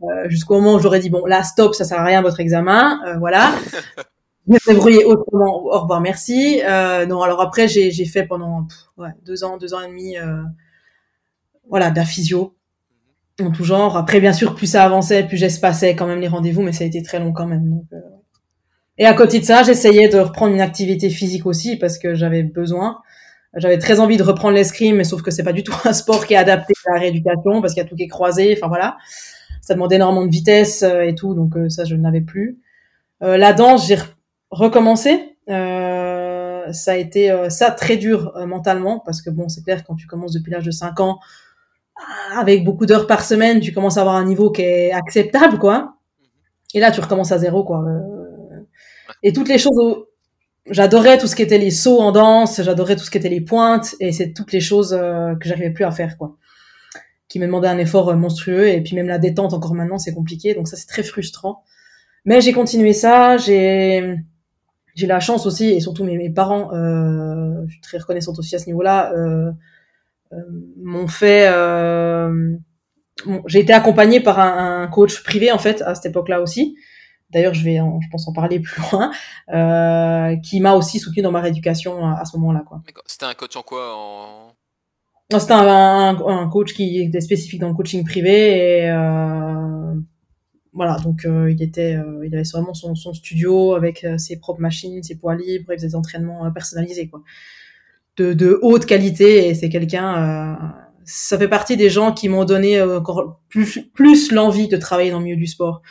Euh, jusqu'au moment où j'aurais dit bon là stop ça sert à rien votre examen euh, voilà je me débrouiller autrement au revoir merci euh, non alors après j'ai fait pendant ouais, deux ans deux ans et demi euh, voilà la physio en tout genre après bien sûr plus ça avançait plus j'espacais quand même les rendez-vous mais ça a été très long quand même donc, euh. Et à côté de ça j'essayais de reprendre une activité physique aussi parce que j'avais besoin j'avais très envie de reprendre l'escrime mais sauf que c'est pas du tout un sport qui est adapté à la rééducation parce qu'il y a tout qui est croisé enfin voilà ça demandait énormément de vitesse euh, et tout, donc euh, ça je n'avais plus. Euh, la danse, j'ai recommencé. ça a été ça très dur mentalement parce que bon, c'est clair quand tu commences depuis l'âge de 5 ans avec beaucoup d'heures par semaine, tu commences à avoir un niveau qui est acceptable, quoi. Et là, tu recommences à zéro, quoi. Et toutes les choses, j'adorais tout ce qui était les sauts en danse, j'adorais tout ce qui était les pointes, et c'est toutes les choses que j'arrivais plus à faire, quoi. Qui me demandait un effort euh, monstrueux et puis même la détente encore maintenant c'est compliqué donc ça c'est très frustrant. Mais j'ai continué ça j'ai j'ai la chance aussi et surtout mes, parents euh, je suis très reconnaissante aussi à ce niveau-là euh, euh, m'ont fait euh, j'ai été accompagnée par un, un, coach privé en fait à cette époque-là aussi d'ailleurs je vais en, je pense en parler plus loin euh, qui m'a aussi soutenu dans ma rééducation à, à ce moment-là quoi. C'était un coach en quoi en c'était un, un, coach qui était spécifique dans le coaching privé et euh, voilà. Donc euh, il était euh, il avait vraiment son, son studio avec ses propres machines ses poids libres il faisait des entraînements personnalisés quoi. De, de haute qualité et c'est quelqu'un ça fait partie des gens qui m'ont donné encore plus plus l'envie de travailler dans le milieu du sport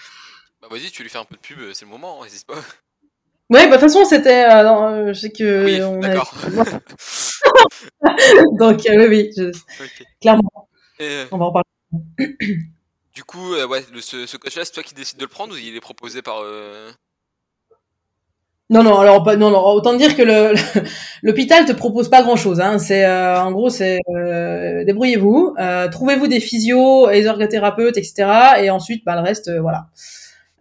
bah vas-y tu lui fais un peu de pub c'est le moment hein, n'hésite pas Ouais, bah, de toute façon, c'était, euh, je sais que, oui, on a... Donc, euh, oui, je... okay. clairement. Et... On va en parler. Du coup, euh, ouais, le, ce, ce coach-là, c'est toi qui décides de le prendre ou il est proposé par. Euh... Non, non, alors non, non, autant dire que le l'hôpital te propose pas grand chose. Hein. C'est euh, en gros, c'est euh, débrouillez-vous, euh, trouvez-vous des physios, des ergothérapeutes, etc. Et ensuite, bah le reste, voilà.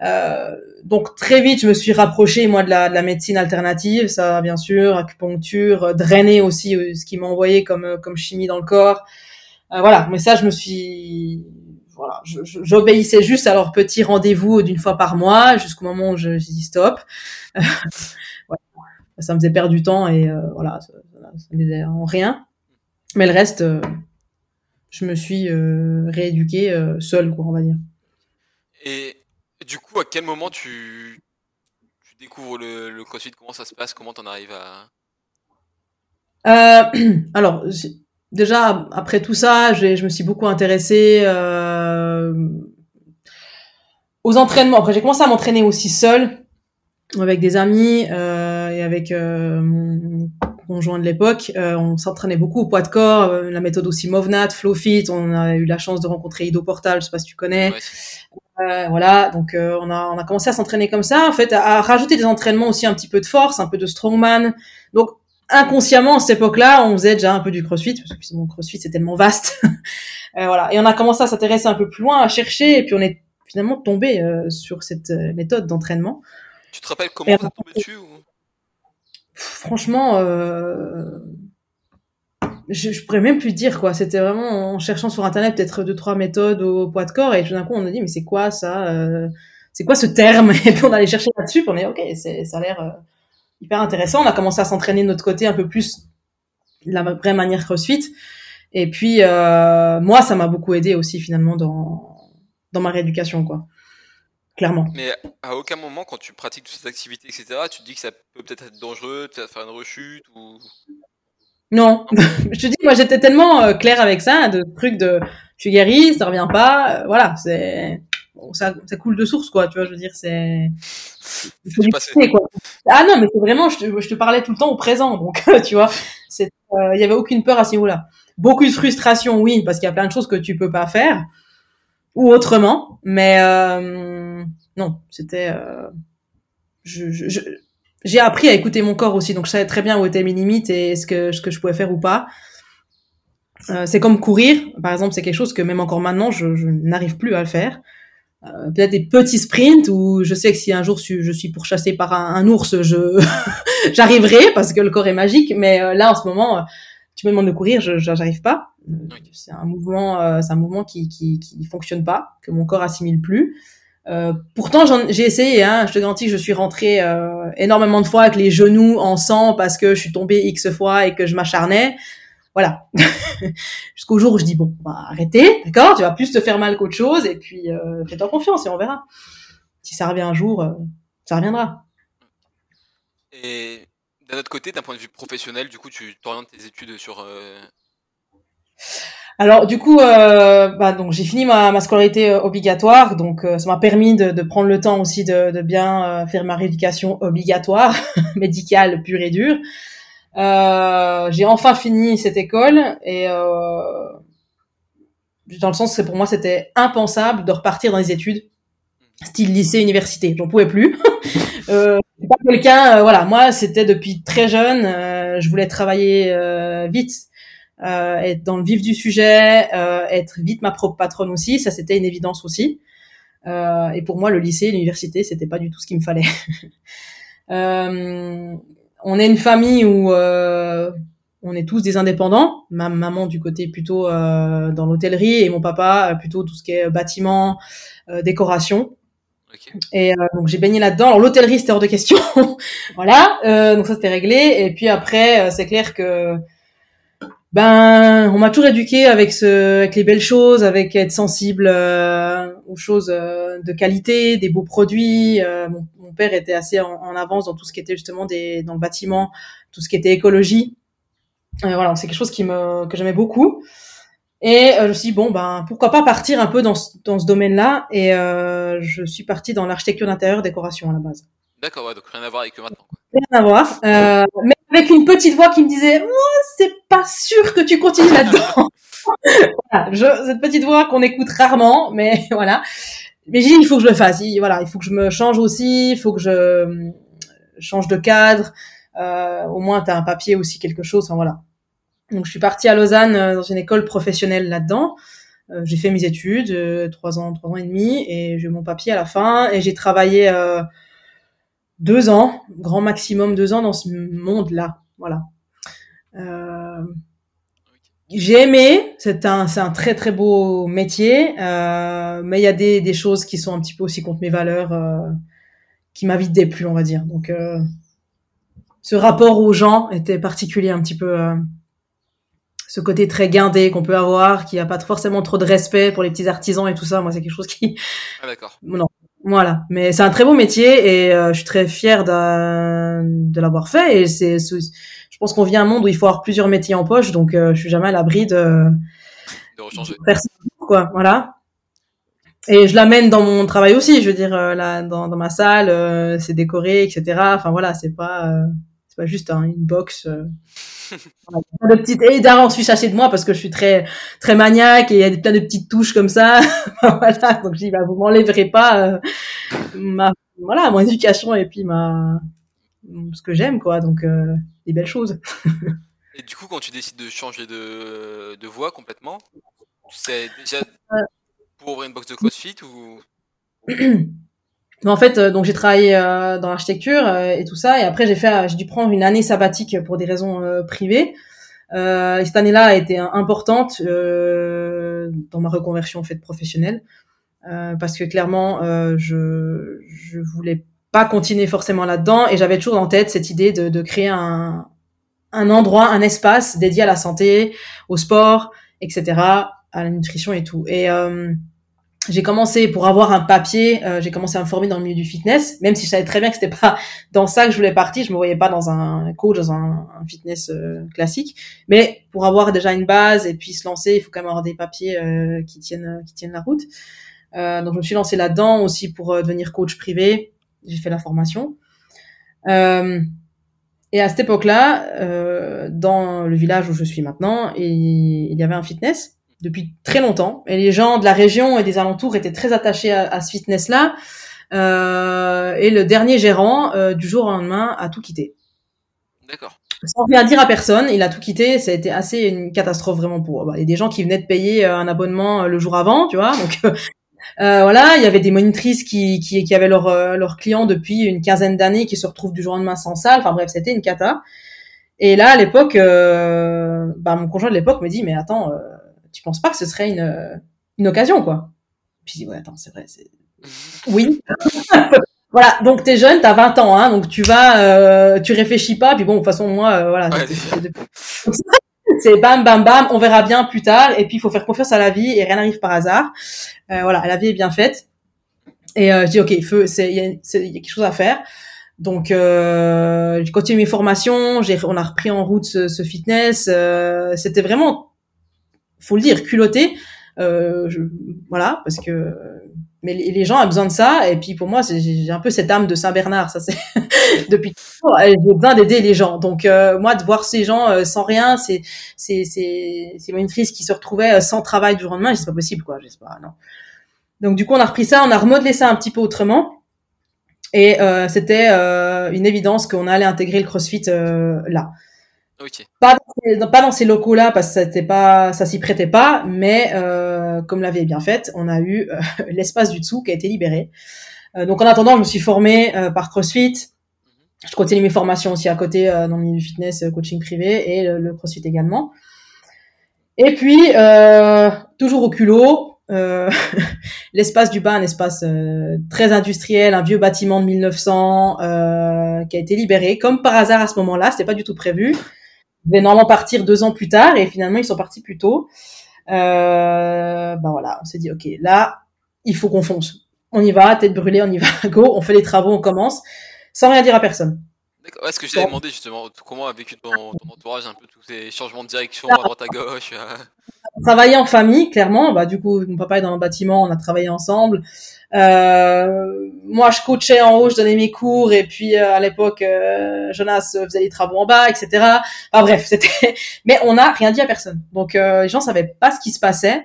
Euh, donc très vite, je me suis rapprochée moi de la, de la médecine alternative, ça bien sûr, acupuncture, euh, drainer aussi euh, ce qu'ils m'ont envoyé comme comme chimie dans le corps. Euh, voilà, mais ça je me suis voilà, j'obéissais juste à leur petit rendez-vous d'une fois par mois jusqu'au moment où je, je dis stop. Ça me faisait perdre du temps et voilà, ça, ça n'aidait en rien. Mais le reste, je me suis rééduquée seule, quoi, on va dire. Et du coup, à quel moment tu, tu découvres le, le, CrossFit? Comment ça se passe? Comment t'en arrives à... Euh, alors, déjà, après tout ça, je me suis beaucoup intéressée euh, aux entraînements. Après, j'ai commencé à m'entraîner aussi seule, avec des amis euh, et avec mon conjoint de l'époque. On s'entraînait beaucoup au poids de corps, la méthode aussi Movnat, Flowfit. On a eu la chance de rencontrer Ido Portal, je sais pas si tu connais. Ouais. Euh, voilà, donc euh, on a on a commencé à s'entraîner comme ça, en fait, à, à, rajouter des entraînements aussi un petit peu de force, un peu de strongman. Donc inconsciemment à cette époque-là, on faisait déjà un peu du CrossFit parce que mon CrossFit c'est tellement vaste. euh, voilà, et on a commencé à s'intéresser un peu plus loin, à chercher, et puis on est finalement tombé euh, sur cette euh, méthode d'entraînement. Tu te rappelles comment tu tombé dessus ou... Franchement, euh, je, je pourrais même plus dire quoi. C'était vraiment en cherchant sur internet peut-être deux trois méthodes au poids de corps et tout d'un coup on a dit mais c'est quoi ça euh, C'est quoi ce terme? Et puis on allait chercher là-dessus. On est ok, c'est ça a l'air euh, hyper intéressant. On a commencé à s'entraîner de notre côté un peu plus de la vraie manière CrossFit. Et puis euh, moi ça m'a beaucoup aidé aussi finalement dans dans ma rééducation quoi. clairement. Mais à aucun moment, quand tu pratiques toutes ces activités, etc., tu te dis que ça peut peut-être être dangereux, peut-être faire une rechute ou. Non, je te dis, moi j'étais tellement euh, claire avec ça, de trucs de je suis guérie, ça revient pas, euh, voilà, c'est ça, ça coule de source quoi, tu vois, je veux dire, c'est passé. quoi. Ah non, mais c'est vraiment, je te, je te parlais tout le temps au présent, donc tu vois, euh, il y avait aucune peur à ce niveau-là. Beaucoup de frustration, oui, parce qu'il y a plein de choses que tu peux pas faire ou autrement, mais euh, non, c'était, euh, je, je, je- j'ai appris à écouter mon corps aussi, donc je savais très bien où étaient mes limites et ce que ce que je pouvais faire ou pas. Euh, c'est comme courir, par exemple, c'est quelque chose que même encore maintenant, je, je n'arrive plus à le faire. Euh, peut-être des petits sprints où je sais que si un jour je, suis pourchassée par un, un ours, je j'arriverai parce que le corps est magique. Mais euh, là, en ce moment, euh, tu me demandes de courir, je j'arrive pas. Euh. C'est un mouvement, euh, c'est un mouvement qui, qui qui fonctionne pas, que mon corps assimile plus. Euh, pourtant, j'ai essayé. Hein, je te garantis que je suis rentrée euh, énormément de fois avec les genoux en sang parce que je suis tombée x fois et que je m'acharnais. Voilà. Jusqu'au jour où je dis bon, on va arrêter, d'accord? Tu vas plus te faire mal qu'autre chose et puis euh, fais-toi confiance et on verra. Si ça revient un jour, euh, ça reviendra. Et d'un autre côté, d'un point de vue professionnel, du coup, tu t'orientes tes études sur. Alors du coup, euh, bah, donc j'ai fini ma, ma scolarité euh, obligatoire, donc euh, ça m'a permis de, de prendre le temps aussi de, de bien euh, faire ma rééducation obligatoire, médicale pure et dure. Euh, j'ai enfin fini cette école et euh, dans le sens que pour moi c'était impensable de repartir dans les études style lycée université. J'en pouvais plus. Euh, pas quelqu'un voilà. Moi c'était depuis très jeune je voulais travailler vite être dans le vif du sujet euh, être vite ma propre patronne aussi ça c'était une évidence aussi euh, et pour moi le lycée l'université c'était pas du tout ce qu'il me fallait euh, on est une famille où euh, on est tous des indépendants. Ma maman du côté plutôt euh, dans l'hôtellerie et mon papa euh, plutôt tout ce qui est bâtiment, euh, décoration. Et euh, donc j'ai baigné là-dedans. Alors l'hôtellerie c'était hors de question, voilà. Euh, donc ça c'était réglé. Et puis après euh, c'est clair que ben on m'a toujours éduqué avec ce, avec les belles choses, avec être sensible euh, aux choses euh, de qualité, des beaux produits. Euh, mon, père était assez en, avance dans tout ce qui était justement dans le bâtiment, tout ce qui était écologie. Voilà, c'est quelque chose qui me que j'aimais beaucoup. Et je me suis dit, bon, ben, pourquoi pas partir un peu dans ce, dans ce domaine-là? Et euh, je suis partie dans l'architecture d'intérieur, décoration à la base. D'accord, ouais, donc rien à voir avec eux maintenant. Quoi. Rien à voir. Euh, mais avec une petite voix qui me disait, moi, c'est pas sûr que tu continues là-dedans. voilà, je, cette petite voix qu'on écoute rarement, mais voilà. Mais j'ai dit, il faut que je le fasse. Il, voilà, il faut que je me change aussi. Il faut que je euh, change de cadre. Euh, au moins, tu as un papier aussi, quelque chose. Enfin, voilà. Donc, je suis partie à Lausanne euh, dans une école professionnelle là-dedans. Euh, j'ai fait mes études, euh, trois ans, trois ans et demi, et j'ai eu mon papier à la fin. Et j'ai travaillé euh, deux ans, grand maximum deux ans dans ce monde-là. Voilà. Euh, j'ai aimé, c'est un, c'est un très très beau métier, euh, mais il y a des, des choses qui sont un petit peu aussi contre mes valeurs, euh, qui m'invitent des plus, on va dire. Donc, euh, ce rapport aux gens était particulier un petit peu, euh, ce côté très guindé qu'on peut avoir, qui a pas forcément trop de respect pour les petits artisans et tout ça. Moi, c'est quelque chose qui, Ah, d'accord. non. Voilà, mais c'est un très beau métier et euh, je suis très fière de, de l'avoir fait. Et c'est, je pense qu'on vit un monde où il faut avoir plusieurs métiers en poche, donc euh, je suis jamais à l'abri de, De rechanger. faire ça, quoi. Voilà. Et je l'amène dans mon travail aussi. Je veux dire, euh, là, dans, dans ma salle, euh, c'est décoré, etc. Enfin voilà, c'est pas, euh, c'est pas juste hein, une box. Euh, plein de petites. Et d'ailleurs, on se fiche assez de moi parce que je suis très, très maniaque et il y a plein de petites touches comme ça. voilà. Donc je dis, bah, vous m'enlèverez pas euh, ma, voilà, mon éducation et puis ma, ce que j'aime, quoi. Donc euh, des belles choses. Et du coup, quand tu décides de changer de, de voie complètement, c'est déjà pour ouvrir une box de CrossFit ou. Mais en fait, euh, donc j'ai travaillé euh, dans l'architecture euh, et tout ça, et après j'ai fait, j'ai dû prendre une année sabbatique pour des raisons privées. Et cette année-là a été importante dans ma reconversion en fait professionnelle, parce que clairement, je je voulais pas continuer forcément là-dedans, et j'avais toujours en tête cette idée de, de créer un un endroit, un espace dédié à la santé, au sport, etc., à la nutrition et tout. Et euh, j'ai commencé pour avoir un papier, euh, j'ai commencé à me former dans le milieu du fitness, même si je savais très bien que c'était pas dans ça que je voulais partir, je me voyais pas dans un coach, dans un, fitness euh, classique, mais pour avoir déjà une base et puis se lancer, il faut quand même avoir des papiers euh, qui tiennent qui tiennent la route. donc je me suis lancée là-dedans aussi pour devenir coach privé. J'ai fait la formation. et à cette époque-là, dans le village où je suis maintenant, il y avait un fitness depuis très longtemps. Et les gens de la région et des alentours étaient très attachés à, ce fitness-là. Euh, et le dernier gérant, euh, du jour au lendemain, a tout quitté. D'accord. Sans rien dire à personne, il a tout quitté. Ça a été assez une catastrophe vraiment pour. Bah, il y a des gens qui venaient de payer euh, un abonnement le jour avant, tu vois. Donc voilà, il y avait des monitrices qui, qui, qui avaient leurs leur clients depuis une quinzaine d'années qui se retrouvent du jour au lendemain sans salle. Enfin bref, c'était une cata. Et là, à l'époque, bah, mon conjoint de l'époque me dit, mais attends, tu penses pas que ce serait une, une occasion, quoi Puis je dis, ouais, attends, c'est vrai, c'est... Oui. voilà, donc t'es jeune, t'as 20 ans, hein, donc tu vas, euh, tu réfléchis pas, puis bon, de toute façon, moi, euh, voilà. c'est bam, bam, bam, on verra bien plus tard, et puis il faut faire confiance à la vie, et rien n'arrive par hasard. Euh, voilà, la vie est bien faite. Et euh, je dis, ok, il faut, c'est, il y, a quelque chose à faire. Donc, euh, j'ai continué mes formations, j'ai, on a repris en route ce, ce fitness. Euh, c'était vraiment faut le dire, culotté. Euh, je, voilà, parce que mais les, gens ont besoin de ça. Et puis pour moi, j'ai un peu cette âme de Saint Bernard. Ça c'est depuis toujours. J'ai besoin d'aider les gens. Donc euh, moi, de voir ces gens euh, sans rien, c'est c'est c'est c'est qui se retrouvait euh, sans travail du jour au lendemain. C'est pas possible, quoi. Je pas, non. Donc du coup, on a repris ça, on a remodelé ça un petit peu autrement. Et euh, c'était une évidence qu'on allait intégrer le CrossFit là. Pas, dans, pas dans ces locaux-là parce que c'était pas, ça s'y prêtait pas, mais euh, comme l'avait bien fait, on a eu euh, l'espace du dessous qui a été libéré. Euh, donc en attendant, je me suis formée par CrossFit. Mhm. Je continue mes formations aussi à côté dans le milieu du fitness, coaching privé et le, CrossFit également. Et puis toujours au culot, l'espace du bas, un espace très industriel, un vieux bâtiment de 1900 qui a été libéré comme par hasard à ce moment-là. C'était pas du tout prévu devaient normalement partir deux ans plus tard et finalement ils sont partis plus tôt. Euh, ben voilà, on s'est dit ok, là il faut qu'on fonce. On y va, tête brûlée, on y va, go, on fait les travaux, on commence, sans rien dire à personne. D'accord. Est-ce que j'avais demandé justement comment a vécu ton, ton, entourage un peu tous ces changements de direction à droite à gauche. Euh travailler en famille, clairement. Bah, du coup, mon papa est dans le bâtiment, on a travaillé ensemble. Euh, moi, je coachais en haut, je donnais mes cours, et puis euh, à l'époque, euh, Jonas faisait les travaux en bas, etc. Enfin bref, c'était. Mais on n'a rien dit à personne. Donc les gens savaient pas ce qui se passait.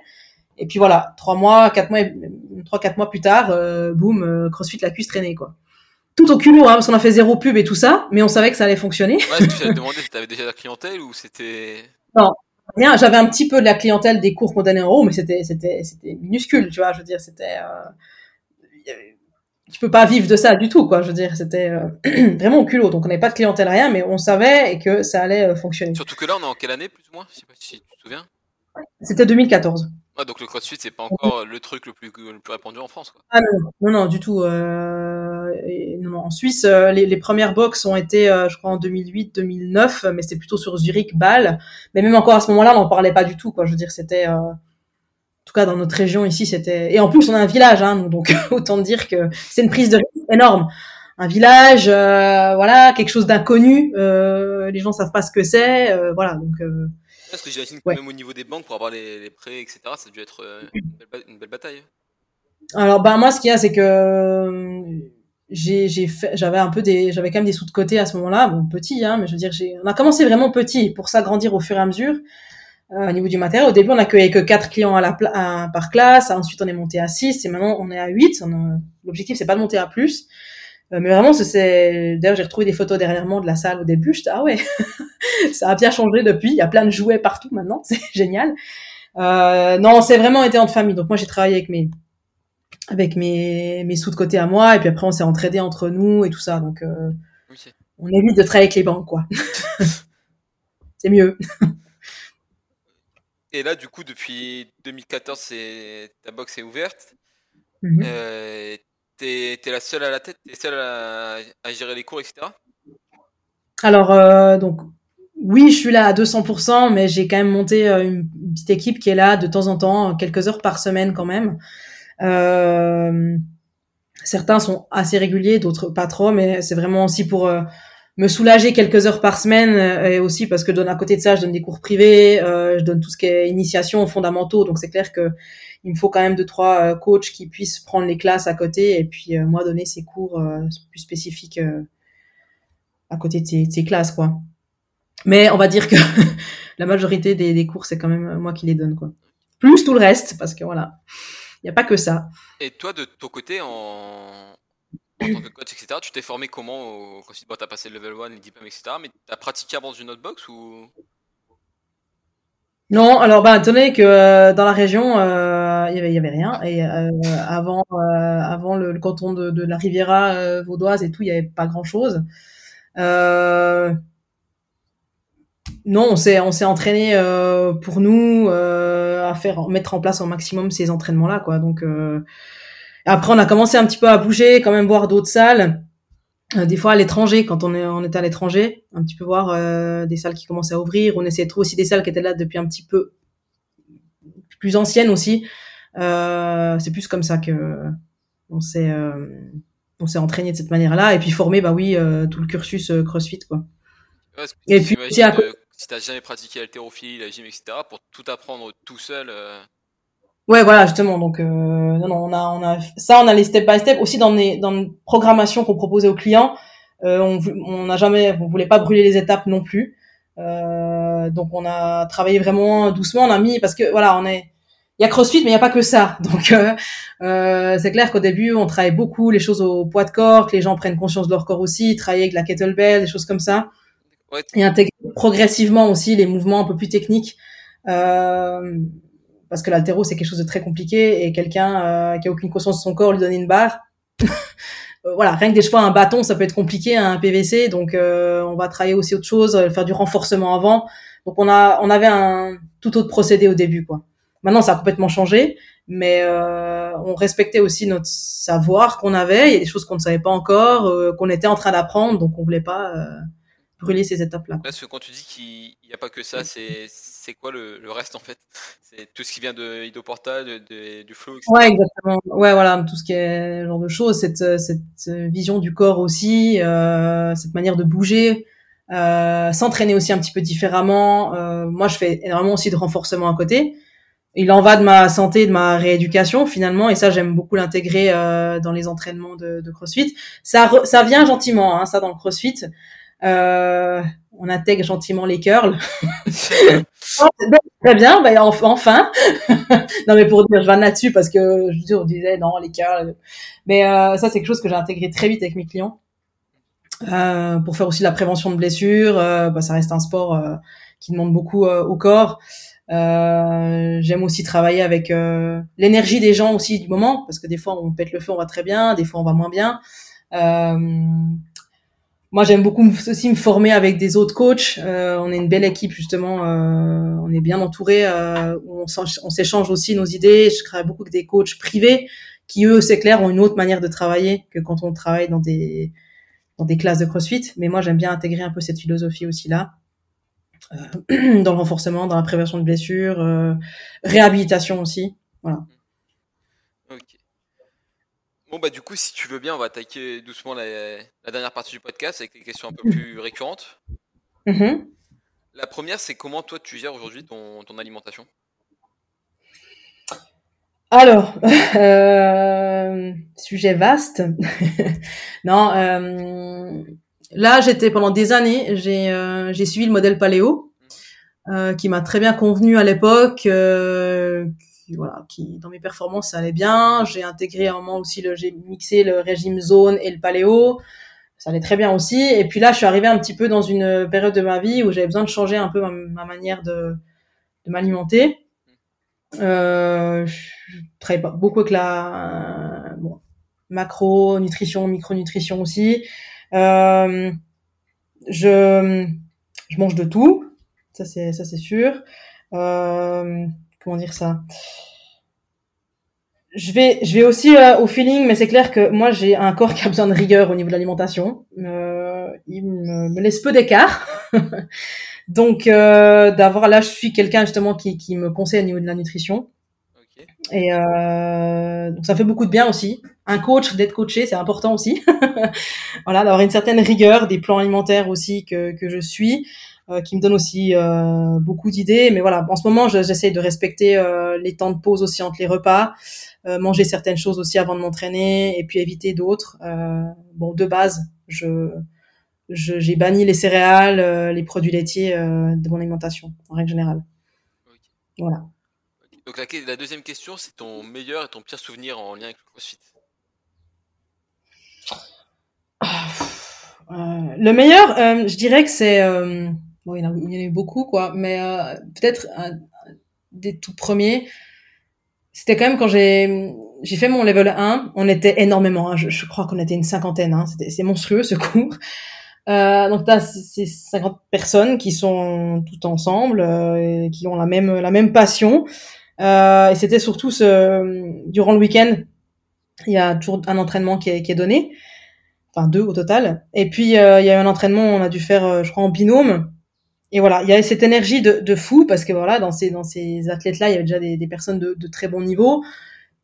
Et puis voilà, trois mois, quatre mois, trois quatre mois plus tard, boum, CrossFit la cuisse traînée quoi. Tout au culot, hein, parce qu'on a fait zéro pub et tout ça, mais on savait que ça allait fonctionner. Ouais, que j'allais demander si t'avais déjà la clientèle ou c'était. Non, rien. J'avais un petit peu de la clientèle des cours donnait en haut, mais c'était c'était c'était minuscule, tu vois. Je veux dire, c'était euh, tu peux pas vivre de ça du tout, quoi. Je veux dire, c'était euh, vraiment au culot. Donc on n'avait pas de clientèle rien, mais on savait et que ça allait euh, fonctionner. Surtout que là, on est en quelle année plus ou moins? Je sais pas si tu te souviens. C'était 2014. Ouais, donc le CrossFit, c'est pas encore le truc le plus, le plus répandu en France. Quoi. Ah non, non, non, du tout. Euh, non, en Suisse, euh, les, les, premières box ont été, euh, je crois, en 2008-2009, mais c'était plutôt sur Zurich, Bâle. Mais même encore à ce moment-là, on n'en parlait pas du tout. Quoi. Je veux dire, c'était, euh, en tout cas dans notre région ici, c'était. Et en plus, on a un village, hein, donc autant dire que c'est une prise de risque énorme. Un village, voilà, quelque chose d'inconnu. les gens savent pas ce que c'est, voilà. Donc parce que j'imagine que même au niveau des banques, pour avoir les, prêts, etc., ça a dû être euh, une belle, bataille. Alors, bah, moi, ce qu'il y a, c'est que euh, j'ai, j'avais un peu des, j'avais quand même des sous de côté à ce moment-là, bon, petit, hein, mais je veux dire, j'ai, on a commencé vraiment petit pour s'agrandir au fur et à mesure. Euh, au niveau du matériel, au début, on accueillait que quatre clients à la par classe. Ensuite, on est monté à 6 et maintenant, on est à 8. L'objectif, c'est pas de monter à plus. Euh, mais vraiment, c'est. D'ailleurs, j'ai retrouvé des photos dernièrement de la salle au début. J'étais ah ouais, ça a bien changé depuis. Il y a plein de jouets partout maintenant. C'est génial. Euh, non, c'est vraiment été en famille. Donc moi, j'ai travaillé avec mes avec mes mes sous de côté à moi, et puis après, on s'est entraidé entre nous et tout ça. Donc euh, on évite de travailler avec les banques, quoi. c'est mieux. Et là, du coup, depuis 2014, c'est ta box est ouverte. Mm euh, T'es es la seule à la tête, t'es seule à, gérer les cours, etc. Alors, euh, donc, oui, je suis là à 200%, mais j'ai quand même monté euh, une petite équipe qui est là de temps en temps, quelques heures par semaine quand même. Euh, certains sont assez réguliers, d'autres pas trop, mais c'est vraiment aussi pour me soulager quelques heures par semaine et aussi parce que donne à côté de ça, je donne des cours privés, je donne tout ce qui est initiation fondamentaux, donc c'est clair que il me faut quand même deux trois coachs qui puissent prendre les classes à côté et puis moi donner ces cours plus spécifiques à côté de ces, classes quoi. Mais on va dire que la majorité des, des cours c'est quand même moi qui les donne quoi plus tout le reste, parce que voilà, il n'y a pas que ça. Et toi, de ton côté, en, en tant que coach, etc., tu t'es formé comment quand tu as passé le level 1, les diplômes, etc., mais tu as pratiqué avant une autre box ou? Non, alors bah tenez que euh, dans la région euh, il y avait rien et euh, avant avant le, canton de, la Riviera vaudoise et tout il y avait pas grand chose. non, on s'est on s'est entraîné pour nous à faire mettre en place au maximum ces entraînements là quoi. Donc euh, après on a commencé un petit peu à bouger, quand même voir d'autres salles. Euh, des fois à l'étranger, quand on est on était à l'étranger, un petit peu voir euh, des salles qui commençaient à ouvrir. On essayait de trouver aussi des salles qui étaient là depuis un petit peu plus anciennes aussi. c'est plus comme ça que on s'est on s'est entraîné de cette manière-là et puis formé bah oui tout le cursus CrossFit quoi. et puis si t'as jamais pratiqué l'haltérophilie, la gym, etc., pour tout apprendre tout seul. Ouais, voilà, justement. Donc, euh, non, non, on a, on a ça, on a les step by step aussi dans les dans les programmations qu'on proposait aux clients. Euh, on, on n'a jamais, on voulait pas brûler les étapes non plus. Euh, donc, on a travaillé vraiment doucement. On a mis parce que voilà, on est, il y a CrossFit, mais il n'y a pas que ça. Donc, euh, euh, c'est clair qu'au début, on travaille beaucoup les choses au poids de corps, que les gens prennent conscience de leur corps aussi, travailler avec la kettlebell, des choses comme ça et intégrer progressivement aussi les mouvements un peu plus techniques. Euh, parce que l'altéro, c'est quelque chose de très compliqué et quelqu'un euh, qui a aucune conscience de son corps lui donner une barre. Euh, voilà, rien que des fois un bâton, ça peut être compliqué, un PVC. Donc, euh, on va travailler aussi autre chose, faire du renforcement avant. Donc, on a, on avait un tout autre procédé au début, quoi. Maintenant, ça a complètement changé, mais euh, on respectait aussi notre savoir qu'on avait. Il y a des choses qu'on ne savait pas encore, qu'on était en train d'apprendre, donc on voulait pas brûler ces étapes-là. Parce que quand tu dis qu'il n'y a pas que ça, c'est quoi le, le, reste en fait? C'est tout ce qui vient de Idoportal, de, du flow, etc. Ouais, exactement. Ouais, voilà, tout ce qui est genre de choses, cette, cette vision du corps aussi, euh, cette manière de bouger, euh, s'entraîner aussi un petit peu différemment. Euh, moi, je fais énormément aussi de renforcement à côté. Il en va de ma santé, de ma rééducation finalement, et ça j'aime beaucoup l'intégrer euh, dans les entraînements de, de CrossFit. Ça, ça vient gentiment, hein, ça dans le CrossFit. Euh, on intègre gentiment les curls. Très bien, bah, enfin. non mais pour dire, je vais là-dessus parce que je on disait non les curls. Mais euh, ça c'est quelque chose que j'ai intégré très vite avec mes clients euh, pour faire aussi la prévention de blessures. Euh, bah, ça reste un sport euh, qui demande beaucoup euh, au corps. J'aime aussi travailler avec l'énergie des gens aussi du moment parce que des fois on pète le feu, on va très bien, des fois on va moins bien. Euh, moi, j'aime beaucoup aussi me former avec des autres coachs. Euh, on est une belle équipe justement. Euh, on est bien entouré. Euh, on s'échange aussi nos idées. Je travaille beaucoup avec des coachs privés qui eux, c'est clair, ont une autre manière de travailler que quand on travaille dans des dans des classes de CrossFit. Mais moi, j'aime bien intégrer un peu cette philosophie aussi là, euh, dans le renforcement, dans la prévention de blessures, euh, réhabilitation aussi. Voilà. Bon, bah, du coup, si tu veux bien, on va attaquer doucement la, dernière partie du podcast avec des questions un peu plus récurrentes. Mm-hmm. La première, c'est comment toi tu gères aujourd'hui ton, alimentation? Alors, euh, sujet vaste. non, euh, là, j'étais pendant des années, j'ai euh, suivi le modèle paléo, mmh. qui m'a très bien convenu à l'époque, voilà, qui dans mes performances ça allait bien. J'ai intégré un moment aussi le, j'ai mixé le régime zone et le paléo, ça allait très bien aussi. Et puis là, je suis arrivée un petit peu dans une période de ma vie où j'avais besoin de changer un peu ma, manière de, m'alimenter. Euh, je travaille beaucoup avec la bon, macro, nutrition, micronutrition aussi. Euh, je, je mange de tout, ça c'est ça c'est sûr. Euh, comment dire ça je vais, je vais aussi euh, au feeling, mais c'est clair que moi j'ai un corps qui a besoin de rigueur au niveau de l'alimentation. Euh, il me, laisse peu d'écart. Donc euh, d'avoir là, je suis quelqu'un justement qui, qui me conseille au niveau de la nutrition. Et donc ça fait beaucoup de bien aussi. Un coach, d'être coaché, c'est important aussi. voilà, d'avoir une certaine rigueur, des plans alimentaires aussi que, que je suis, qui me donne aussi euh, beaucoup d'idées. Mais voilà, en ce moment, j'essaie de respecter euh, les temps de pause aussi entre les repas, euh, manger certaines choses aussi avant de m'entraîner, et puis éviter d'autres. bon, de base, je j'ai banni les céréales, les produits laitiers de mon alimentation en règle générale. Voilà. Donc la, deuxième question, c'est ton meilleur et ton pire souvenir en lien avec le CrossFit? Euh, le meilleur, euh, je dirais que c'est, euh, bon, il y, en a, eu beaucoup quoi, mais peut-être un des tout premiers, c'était quand même quand j'ai j'ai fait mon level 1, on était énormément, hein, je, crois qu'on était une cinquantaine, hein, c'est monstrueux ce cours. Euh, donc as ces 50 personnes qui sont toutes ensemble, euh, qui ont la même la même passion. Euh, et c'était surtout ce, durant le week-end, il y a toujours un entraînement qui est, qui est donné, enfin deux au total. Et puis euh, il y a eu un entraînement, on a dû faire, euh, je crois, en binôme. Et voilà, il y avait cette énergie de, de fou parce que voilà, dans ces dans ces athlètes là, il y avait déjà des, des personnes de, de, très bon niveau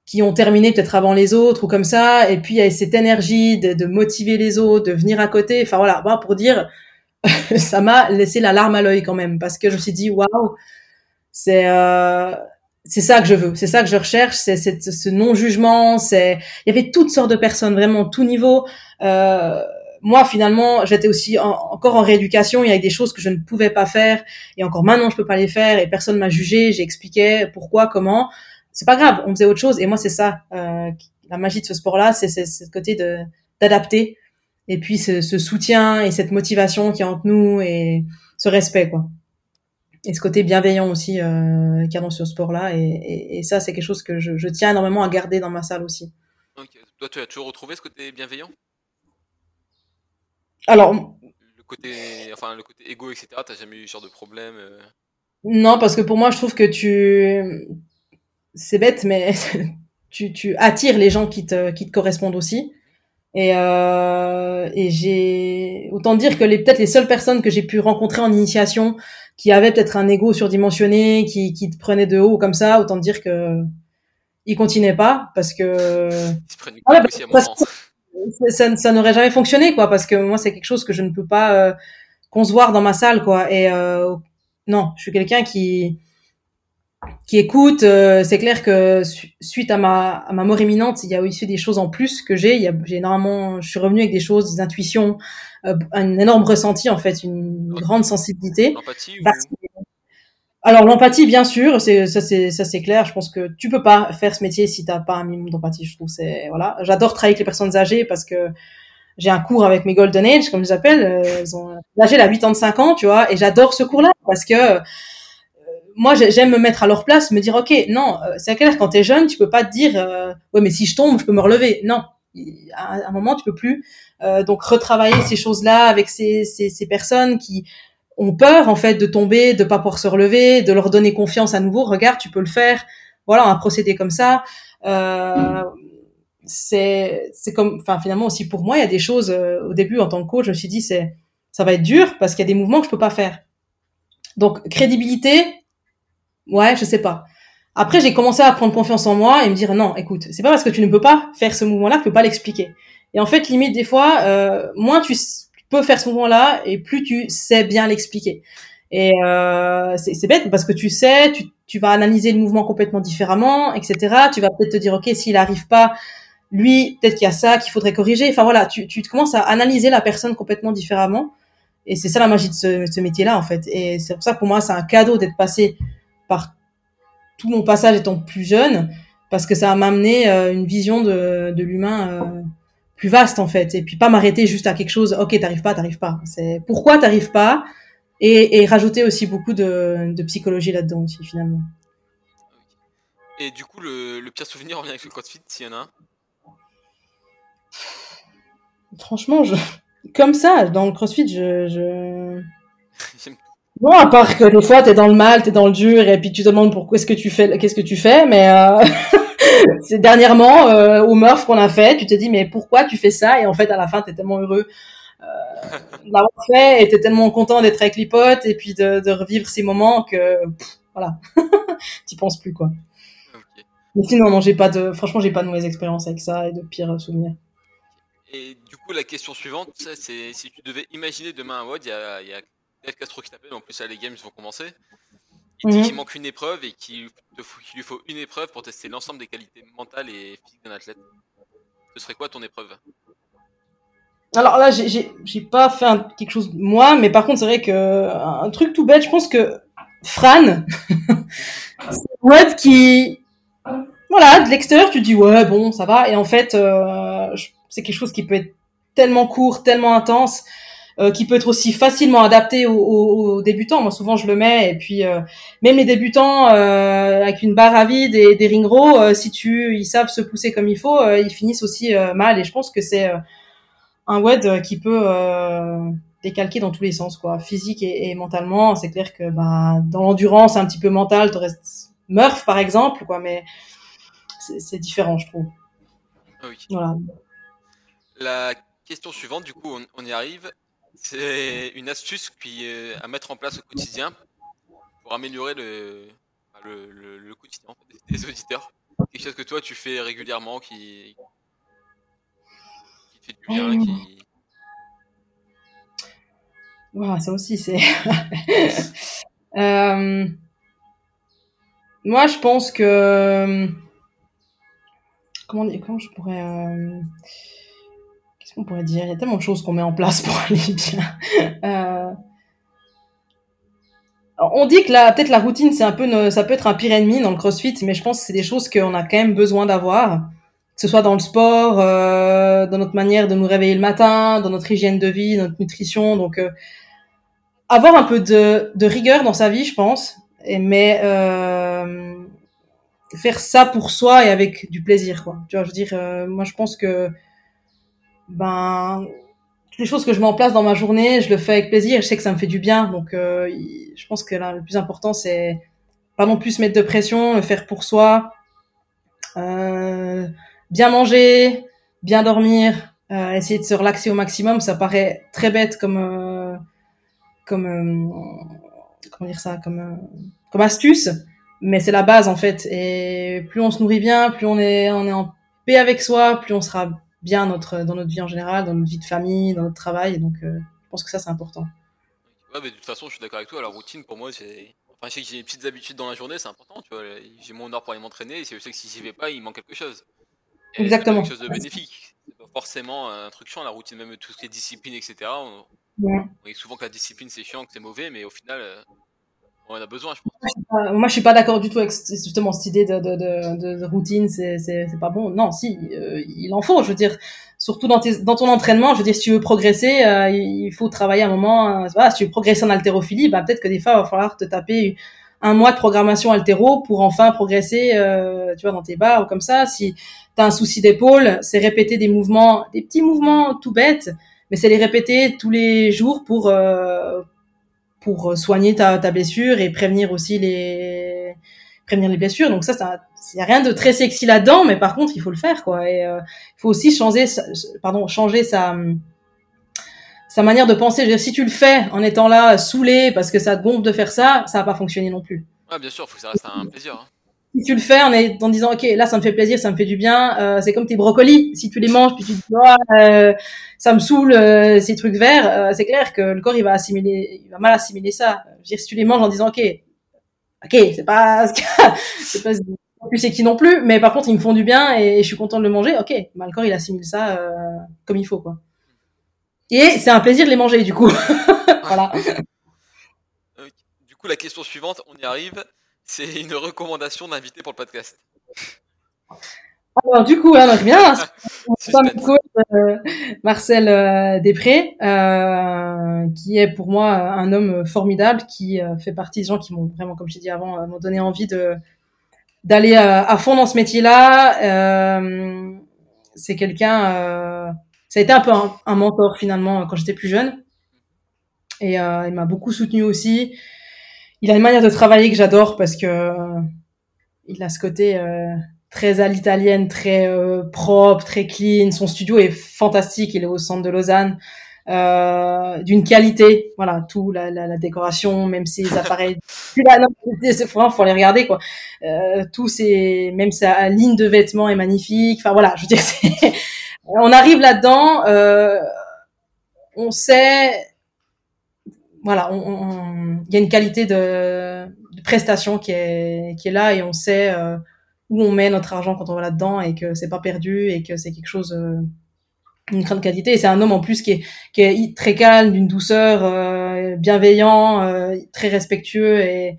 qui ont terminé peut-être avant les autres ou comme ça. Et puis il y avait cette énergie de, de motiver les autres, de venir à côté. Enfin voilà, bon, pour dire, ça m'a laissé la larme à l'œil quand même parce que je me suis dit waouh, c'est euh, c'est ça que je veux, c'est ça que je recherche, c'est ce non-jugement, c'est il y avait toutes sortes de personnes, vraiment tout niveau. Euh, moi, finalement, j'étais aussi encore en rééducation. Il y avait des choses que je ne pouvais pas faire, et encore maintenant, je peux pas les faire, et personne m'a jugé. J'expliquais pourquoi, comment. C'est pas grave, on faisait autre chose. Et moi, c'est ça, euh, la magie de ce sport-là, c'est ce côté de d'adapter, et puis ce, ce soutien et cette motivation qui est entre nous et ce respect, quoi et ce côté bienveillant aussi euh, qu'il y a dans ce sport-là. Et, et, ça, c'est quelque chose que je, je, tiens énormément à garder dans ma salle aussi. Toi, tu as toujours retrouvé ce côté bienveillant? Alors. Le côté, enfin, le côté égo, etc., t'as jamais eu ce genre de problème euh? Non, parce que pour moi, je trouve que tu. C'est bête, mais tu, tu attires les gens qui te, qui te correspondent aussi. Et, euh, et j'ai autant dire que les peut-être les seules personnes que j'ai pu rencontrer en initiation qui avaient peut-être un ego surdimensionné, qui, qui te prenaient de haut comme ça, autant dire que ils continuaient pas parce que, ça, ça n'aurait jamais fonctionné quoi parce que moi c'est quelque chose que je ne peux pas euh, concevoir dans ma salle quoi et euh, non je suis quelqu'un qui qui écoute. Euh, c'est clair que suite à ma, à ma mort imminente, il y a aussi des choses en plus que j'ai. Il y a, j'ai énormément, je suis revenu avec des choses, des intuitions, un énorme ressenti en fait, une grande sensibilité. L'empathie Alors l'empathie, bien sûr, c'est ça, c'est ça, c'est clair. Je pense que tu peux pas faire ce métier si t'as pas un minimum d'empathie. Je trouve c'est voilà. J'adore travailler avec les personnes âgées parce que j'ai un cours avec mes Golden Age, comme je les appelle. Euh, ils ont l'âge à 85 ans, tu vois, et j'adore ce cours-là parce que moi, j'aime me mettre à leur place, me dire, ok, non, euh, c'est clair, quand t'es jeune, tu peux pas te dire, euh, ouais, mais si je tombe, je peux me relever. Non, à un moment, tu peux plus. Euh, donc, retravailler ces choses-là avec ces, ces, ces, personnes qui ont peur, en fait, de tomber, de pas pouvoir se relever, de leur donner confiance à nouveau. Regarde, tu peux le faire. Voilà, a procédé comme ça. Euh, c'est, c'est comme, enfin, finalement aussi pour moi, il y a des choses. au début, en tant que coach, je me suis dit, c'est, ça va être dur parce qu'il y a des mouvements que je peux pas faire. Donc, crédibilité, Ouais, je sais pas. Après, j'ai commencé à prendre confiance en moi et me dire non, écoute, c'est pas parce que tu ne peux pas faire ce mouvement-là que tu peux pas l'expliquer. Et en fait, limite des fois, euh, moins tu peux faire ce mouvement-là et plus tu sais bien l'expliquer. Et euh, c'est bête parce que tu sais, tu, vas analyser le mouvement complètement différemment, etc. Tu vas peut-être te dire ok, s'il arrive pas, lui, peut-être qu'il y a ça qu'il faudrait corriger. Enfin voilà, tu, tu commences à analyser la personne complètement différemment. Et c'est ça la magie de ce, ce métier-là en fait. Et c'est pour ça que pour moi, c'est un cadeau d'être passé par tout mon passage étant plus jeune, parce que ça m'a amené euh, une vision de, de l'humain euh, plus vaste en fait, et puis pas m'arrêter juste à quelque chose. Ok, t'arrives pas, t'arrives pas. C'est pourquoi t'arrives pas, et, et, rajouter aussi beaucoup de, de psychologie là-dedans aussi finalement. Et du coup, le, le pire souvenir revient avec le CrossFit, s'il y en a un? Franchement, je... comme ça, dans le CrossFit, je, je... Bon, à part que des fois, t'es dans le mal, t'es dans le dur, et puis tu te demandes pourquoi est-ce que tu fais, qu'est-ce que tu fais, mais euh, c'est dernièrement euh, au Murph qu'on a fait, tu te dis mais pourquoi tu fais ça, et en fait à la fin t'es tellement heureux euh, d'avoir fait, et t'es tellement content d'être avec les potes, et puis de, de revivre ces moments que pff, voilà, t'y penses plus quoi. Okay. Mais sinon, non, j'ai pas de, franchement, j'ai pas de mauvaise expérience avec ça et de pires souvenirs. Et du coup, la question suivante, c'est si tu devais imaginer demain un WOD, il y a, y a Castro qui t'appelle, en plus là, les games vont commencer. Il dit mhm. qu'il manque une épreuve et qu'il lui faut une épreuve pour tester l'ensemble des qualités mentales et physiques d'un athlète. Ce serait quoi ton épreuve? Alors là, j'ai pas fait quelque chose moi, mais par contre, c'est vrai que un truc tout bête, je pense que Fran, c'est un qui, voilà, de l'extérieur, tu dis ouais, bon, ça va, et en fait, euh, c'est quelque chose qui peut être tellement court, tellement intense, euh, qui peut être aussi facilement adapté aux, débutants. Moi, souvent, je le mets, et puis euh, même les débutants avec une barre à vide et des ring rows, si tu, ils savent se pousser comme il faut, ils finissent aussi mal. Et je pense que c'est un WED qui peut euh, décalquer dans tous les sens, quoi, physique et, mentalement. C'est clair que bah, dans l'endurance, un petit peu mental, tu restes Murph par exemple, quoi, mais c'est différent, je trouve. Ah oui. Voilà. La question suivante, du coup, on, y arrive. C'est une astuce qui à mettre en place au quotidien pour améliorer le, le, le, quotidien des auditeurs. Quelque chose que toi tu fais régulièrement qui, Oh. ça aussi, c'est. Euh, moi, je pense que. Comment, comment je pourrais. Euh, qu'est-ce qu'on pourrait dire Il y a tellement de choses qu'on met en place pour aller bien. Euh, on dit que là, peut-être la routine, c'est un peu, ça peut être un pire ennemi dans le CrossFit, mais je pense que c'est des choses qu'on a quand même besoin d'avoir que ce soit dans le sport, euh, dans notre manière de nous réveiller le matin, dans notre hygiène de vie, notre nutrition. Donc, euh, avoir un peu de, rigueur dans sa vie, je pense, et, mais faire ça pour soi et avec du plaisir, quoi. Tu vois, je veux dire, moi, je pense que ben les choses que je mets en place dans ma journée, je le fais avec plaisir. Je sais que ça me fait du bien, donc euh, je pense que là, le plus important, c'est pas non plus se mettre de pression, le faire pour soi. Euh, bien manger, bien dormir, euh, essayer de se relaxer au maximum. Ça paraît très bête comme euh, comme euh, comment dire ça, comme comme astuce, mais c'est la base en fait. Et plus on se nourrit bien, plus on est on est en paix avec soi, plus on sera bien notre dans notre vie en général, dans notre vie de famille, dans notre travail. donc je pense que ça c'est important. Ouais, mais de toute façon, je suis d'accord avec toi. La routine, pour moi, c'est. Enfin, je sais que j'ai des petites habitudes dans la journée, c'est important. Tu vois, j'ai mon heure pour aller m'entraîner. Et je sais que si j'y vais pas, il manque quelque chose. Exactement. quelque chose de bénéfique. C'est pas forcément un truc chiant, la routine, même tout ce qui est discipline, etc. On, on dit souvent que la discipline c'est chiant, que c'est mauvais, mais au final, euh, on en a besoin, je pense. Moi, je suis pas d'accord du tout avec justement cette idée de, de, de, de routine, c'est pas bon. Non, si, euh, il en faut, je veux dire, surtout dans, tes, dans ton entraînement, je veux dire, si tu veux progresser, euh, il faut travailler un moment. Voilà, si tu veux progresser en haltérophilie, bah, peut-être que des fois, il va falloir te taper un mois de programmation altéro pour enfin progresser, tu vois, dans tes barres ou comme ça. Si t'as un souci d'épaule, c'est répéter des mouvements, des petits mouvements tout bêtes, mais c'est les répéter tous les jours pour euh, pour soigner ta, ta blessure et prévenir aussi les prévenir les blessures. Donc ça, ça il y a rien de très sexy là-dedans, mais par contre, il faut le faire quoi. Et euh, il faut aussi changer, pardon, changer sa sa manière de penser. Si tu le fais en étant là saoulé parce que ça te gonfle de faire ça, ça va pas fonctionner non plus. Ouais, bien sûr, faut que ça reste un plaisir. Hein si tu le fais en, disant ok là ça me fait plaisir ça me fait du bien euh, c'est comme tes brocolis. Si tu les manges puis tu te dis oh, euh, ça me saoule euh, ces trucs verts c'est clair que le corps il va assimiler il va mal assimiler ça. Je veux dire si tu les manges en disant ok ok c'est pas c'est pas plus c'est qui non plus mais par contre ils me font du bien et, je suis content de le manger ok bah, le corps il assimile ça comme il faut quoi. Et c'est un plaisir de les manger du coup. Voilà. Du coup la question suivante on y arrive c'est une recommandation d'invité pour le podcast. Alors du coup, alors bien, euh, Marcel euh, Després, euh, qui est pour moi un homme formidable, qui euh, fait partie des gens qui m'ont vraiment, comme je dit avant, m'ont donné envie de d'aller à fond dans ce métier-là. c'est quelqu'un, ça a été un peu un, un mentor finalement quand j'étais plus jeune, et il m'a beaucoup soutenu aussi il a une manière de travailler que j'adore parce que euh, il a ce côté euh, très à l'italienne, très euh, propre, très clean. Son studio est fantastique. Il est au centre de Lausanne. euh, d'une qualité. Voilà, tout la, la, la décoration, même ses appareils. c'est faut les regarder quoi. Euh, tous ces, même sa ligne de vêtements est magnifique. Enfin voilà, je veux dire, on arrive là-dedans, euh, on sait, voilà, il on, on, y a une qualité de, de, prestation qui est qui est là et on sait euh, où on met notre argent quand on va là-dedans et que c'est pas perdu et que c'est quelque chose euh, une grande qualité. Et c'est un homme en plus qui est, qui est très calme, d'une douceur, euh, bienveillant, euh, très respectueux et,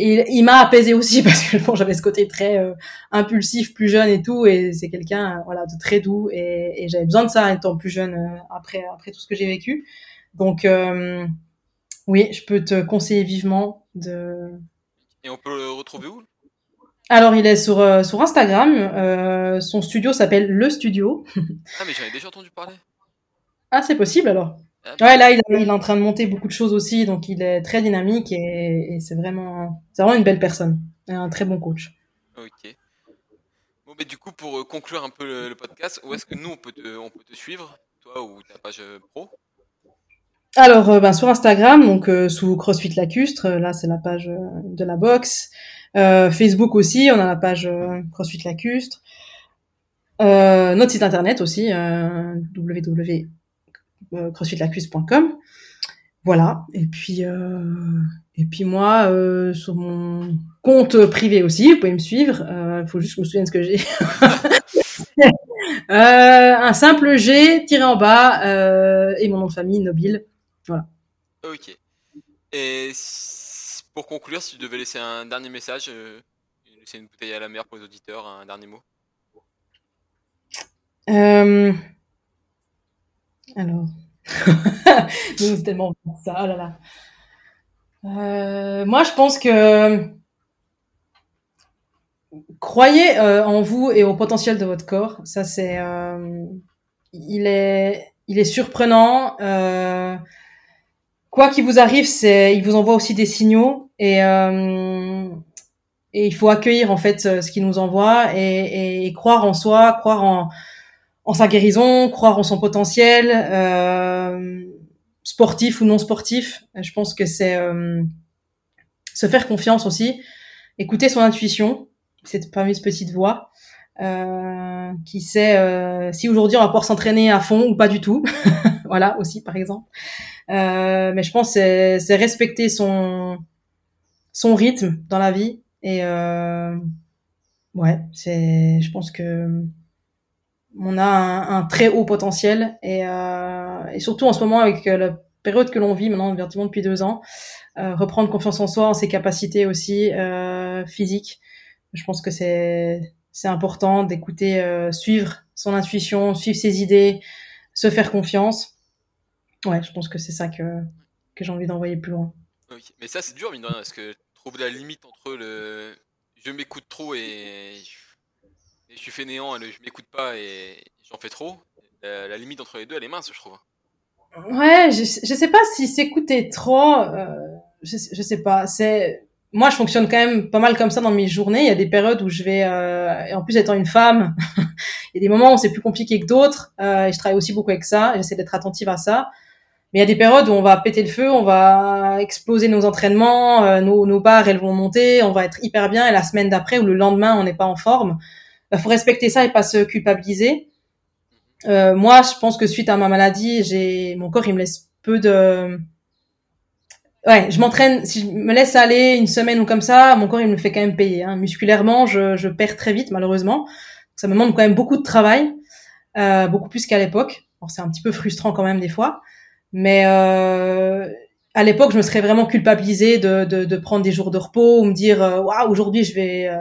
et il m'a apaisé aussi parce que bon, j'avais ce côté très euh, impulsif, plus jeune et tout, et c'est quelqu'un voilà de très doux et, et j'avais besoin de ça étant plus jeune euh, après après tout ce que j'ai vécu. Donc euh, oui, je peux te conseiller vivement de. Et on peut le retrouver où? Alors, il est sur, euh, sur Instagram. Euh, son studio s'appelle Le Studio. ah, mais j'en ai déjà entendu parler. Ah, c'est possible alors. Ah, ouais, là, il, il, est en train de monter beaucoup de choses aussi, donc il est très dynamique et, et c'est vraiment, vraiment une belle personne. Et un très bon coach. Ok. Bon, mais du coup, pour euh, conclure un peu le, le podcast, où est-ce que nous, on peut te, on peut te suivre, toi ou ta page pro? Alors, euh, ben, sur Instagram, donc euh, sous CrossFit Lacustre, là c'est la page euh, de la boxe. Facebook aussi, on a la page CrossFit Lacustre. notre site internet aussi, www.crossfitlacustre.com. Voilà. Et puis, et puis moi, sur mon compte privé aussi, vous pouvez me suivre. Il faut juste que je me souvienne ce que j'ai. un simple G tiré en bas et mon nom de famille, Nobile. Voilà. Ok. Et pour conclure, si tu devais laisser un dernier message, euh, laisser une bouteille à la mer pour les auditeurs, un dernier mot euh... Alors. c'est tellement ça, oh là là. Euh, moi, je pense que croyez euh, en vous et au potentiel de votre corps. Ça, c'est, euh, il est, il est surprenant. Quoi qu'il vous arrive, c'est, il vous envoie aussi des signaux et euh, et il faut accueillir en fait ce qu'il nous envoie et, et, croire en soi, croire en en sa guérison, croire en son potentiel, euh, sportif ou non sportif. Je pense que c'est euh, se faire confiance aussi, écouter son intuition, cette fameuse petite voix. Euh, qui sait euh, si aujourd'hui on va pouvoir s'entraîner à fond ou pas du tout. voilà aussi par exemple. Euh, mais je pense c'est c'est respecter son son rythme dans la vie. Et euh, ouais c'est je pense que on a un, très haut potentiel. Et, euh, et surtout en ce moment avec la période que l'on vit maintenant vertement depuis deux ans euh, reprendre confiance en soi en ses capacités aussi euh, physiques. Je pense que c'est c'est important d'écouter, euh, suivre son intuition, suivre ses idées, se faire confiance. Ouais, je pense que c'est ça que, que j'ai envie d'envoyer plus loin. Mais ça c'est dur, mine de rien, parce que trouver la limite entre le je m'écoute trop et... et, je suis fainéant et le je m'écoute pas et j'en fais trop, la, la, limite entre les deux elle est mince, je trouve. Ouais, je, je sais pas si s'écouter trop, euh, je, je sais pas, c'est moi, je fonctionne quand même pas mal comme ça dans mes journées. Il y a des périodes où je vais, euh, et en plus étant une femme, il y a des moments où c'est plus compliqué que d'autres. Euh, et je travaille aussi beaucoup avec ça. J'essaie d'être attentive à ça. Mais il y a des périodes où on va péter le feu, on va exploser nos entraînements, euh, nos, nos barres elles vont monter, on va être hyper bien. Et la semaine d'après ou le lendemain, on n'est pas en forme. Il bah, faut respecter ça et pas se culpabiliser. Euh, moi, je pense que suite à ma maladie, j'ai mon corps il me laisse peu de ouais, je m'entraîne, si je me laisse aller une semaine ou comme ça, mon corps il me fait quand même payer. Hein. Musculairement, je, je, perds très vite malheureusement. Ça me demande quand même beaucoup de travail, euh, beaucoup plus qu'à l'époque. c'est un petit peu frustrant quand même des fois, mais euh, à l'époque, je me serais vraiment culpabilisée de, de, de, prendre des jours de repos ou me dire euh, waouh aujourd'hui je vais euh,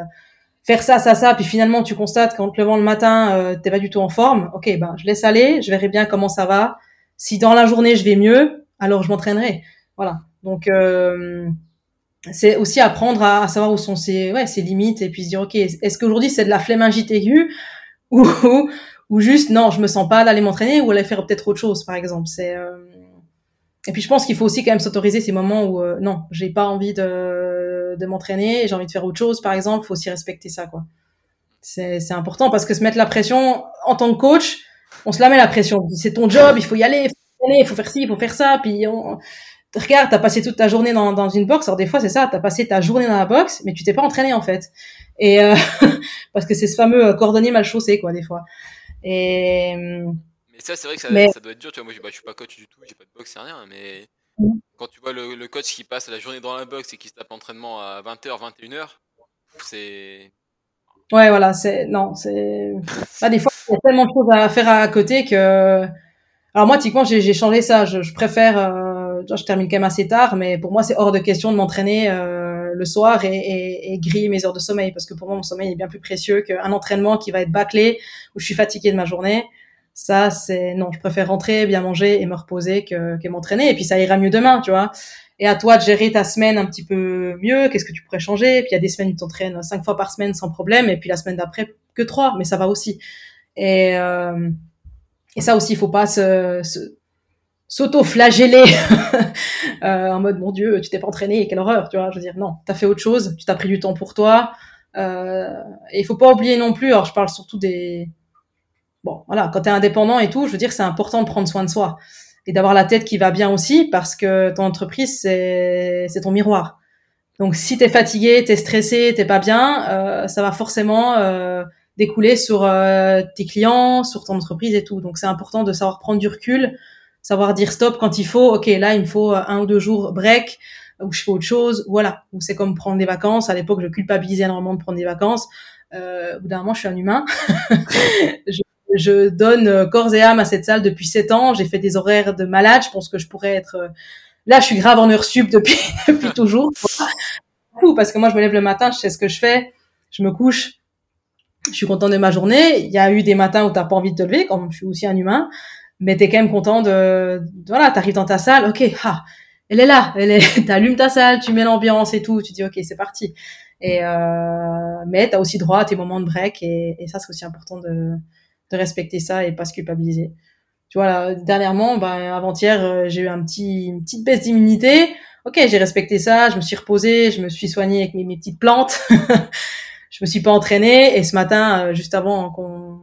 faire ça ça ça. Puis finalement tu constates qu'en te levant le matin euh, t'es pas du tout en forme. Ok ben je laisse aller je verrai bien comment ça va. Si dans la journée je vais mieux alors je m'entraînerai. Voilà. Donc euh, c'est aussi apprendre à, à, savoir où sont ses, ouais, ses limites et puis se dire ok est-ce qu'aujourd'hui c'est de la flémingite aiguë ou ou juste non je me sens pas d'aller m'entraîner ou aller faire peut-être autre chose par exemple. C'est euh... et puis je pense qu'il faut aussi quand même s'autoriser ces moments où euh, non j'ai pas envie de, de m'entraîner j'ai envie de faire autre chose par exemple faut aussi respecter ça quoi c'est important parce que se mettre la pression en tant que coach on se la met la pression c'est ton job il faut y aller il faut faire ci, il faut faire ça, puis on, regarde, t'as passé toute ta journée dans, dans une box. Alors des fois, c'est ça, t'as passé ta journée dans la box, mais tu t'es pas entraîné en fait. Et euh, parce que c'est ce fameux cordonnier mal chaussé, quoi, des fois. Et mais ça, c'est vrai que ça, ça, doit être dur. Tu vois, moi, bah, je suis pas coach du tout, j'ai pas de box, c'est rien. Mais mm. quand tu vois le, le, coach qui passe la journée dans la box et qui se tape l'entraînement à 20h, 21h, c'est. Ouais, voilà, c'est non, c'est. Bah, des fois, il y a tellement de choses à faire à côté que. Alors moi, typiquement, j'ai changé ça. Je, je préfère. Euh... je termine quand même assez tard, mais pour moi, c'est hors de question de m'entraîner euh, le soir et, et, et, griller mes heures de sommeil parce que pour moi, mon sommeil est bien plus précieux qu'un entraînement qui va être bâclé où je suis fatigué de ma journée. Ça, c'est non, je préfère rentrer, bien manger et me reposer que, que m'entraîner. Et puis ça ira mieux demain, tu vois. Et à toi de gérer ta semaine un petit peu mieux. Qu'est-ce que tu pourrais changer? Puis il y a des semaines où tu t'entraînes cinq fois par semaine sans problème, et puis la semaine d'après que trois, mais ça va aussi. Et euh, et ça aussi, il faut pas se, se s'auto-flageller euh, en mode mon Dieu, tu t'es pas entraîné, quelle horreur, tu vois. Je veux dire non, t'as fait autre chose, tu t'as pris du temps pour toi. Euh, et il faut pas oublier non plus. Alors je parle surtout des bon, voilà, quand tu es indépendant et tout, je veux dire, c'est important de prendre soin de soi et d'avoir la tête qui va bien aussi parce que ton entreprise, c'est, ton miroir. Donc, si tu es fatigué, tu es stressé, t'es pas bien, euh, ça va forcément euh, découler sur euh, tes clients, sur ton entreprise et tout. Donc, c'est important de savoir prendre du recul, savoir dire stop quand il faut. Ok, là, il me faut un ou deux jours break où je fais autre chose. Voilà. Ou c'est comme prendre des vacances. À l'époque, je culpabilisais énormément de prendre des vacances. Euh, au bout d'un moment, je suis un humain. je donne euh, corps et âme à cette salle depuis sept ans. J'ai fait des horaires de malade. Je pense que je pourrais être euh, là. Je suis grave en heure sup depuis depuis toujours. Parce que moi, je me lève le matin, je sais ce que je fais. Je me couche. Je suis content de ma journée. Il y a eu des matins où t'as pas envie de te lever, comme je suis aussi un humain. Mais t'es quand même content de, voilà, t'arrives dans ta salle. Ok, ah, elle est là. Elle est, t'allumes ta salle, tu mets l'ambiance et tout. Tu dis ok, c'est parti. Et euh, mais t'as aussi droit à tes moments de break et ça c'est aussi important de de respecter ça et pas se culpabiliser. Tu vois, là, dernièrement, ben, avant-hier, euh, j'ai eu un petit, une petite baisse d'immunité. Ok, j'ai respecté ça, je me suis reposée, je me suis soignée avec mes, mes petites plantes. je me suis pas entraînée et ce matin, euh, juste avant qu'on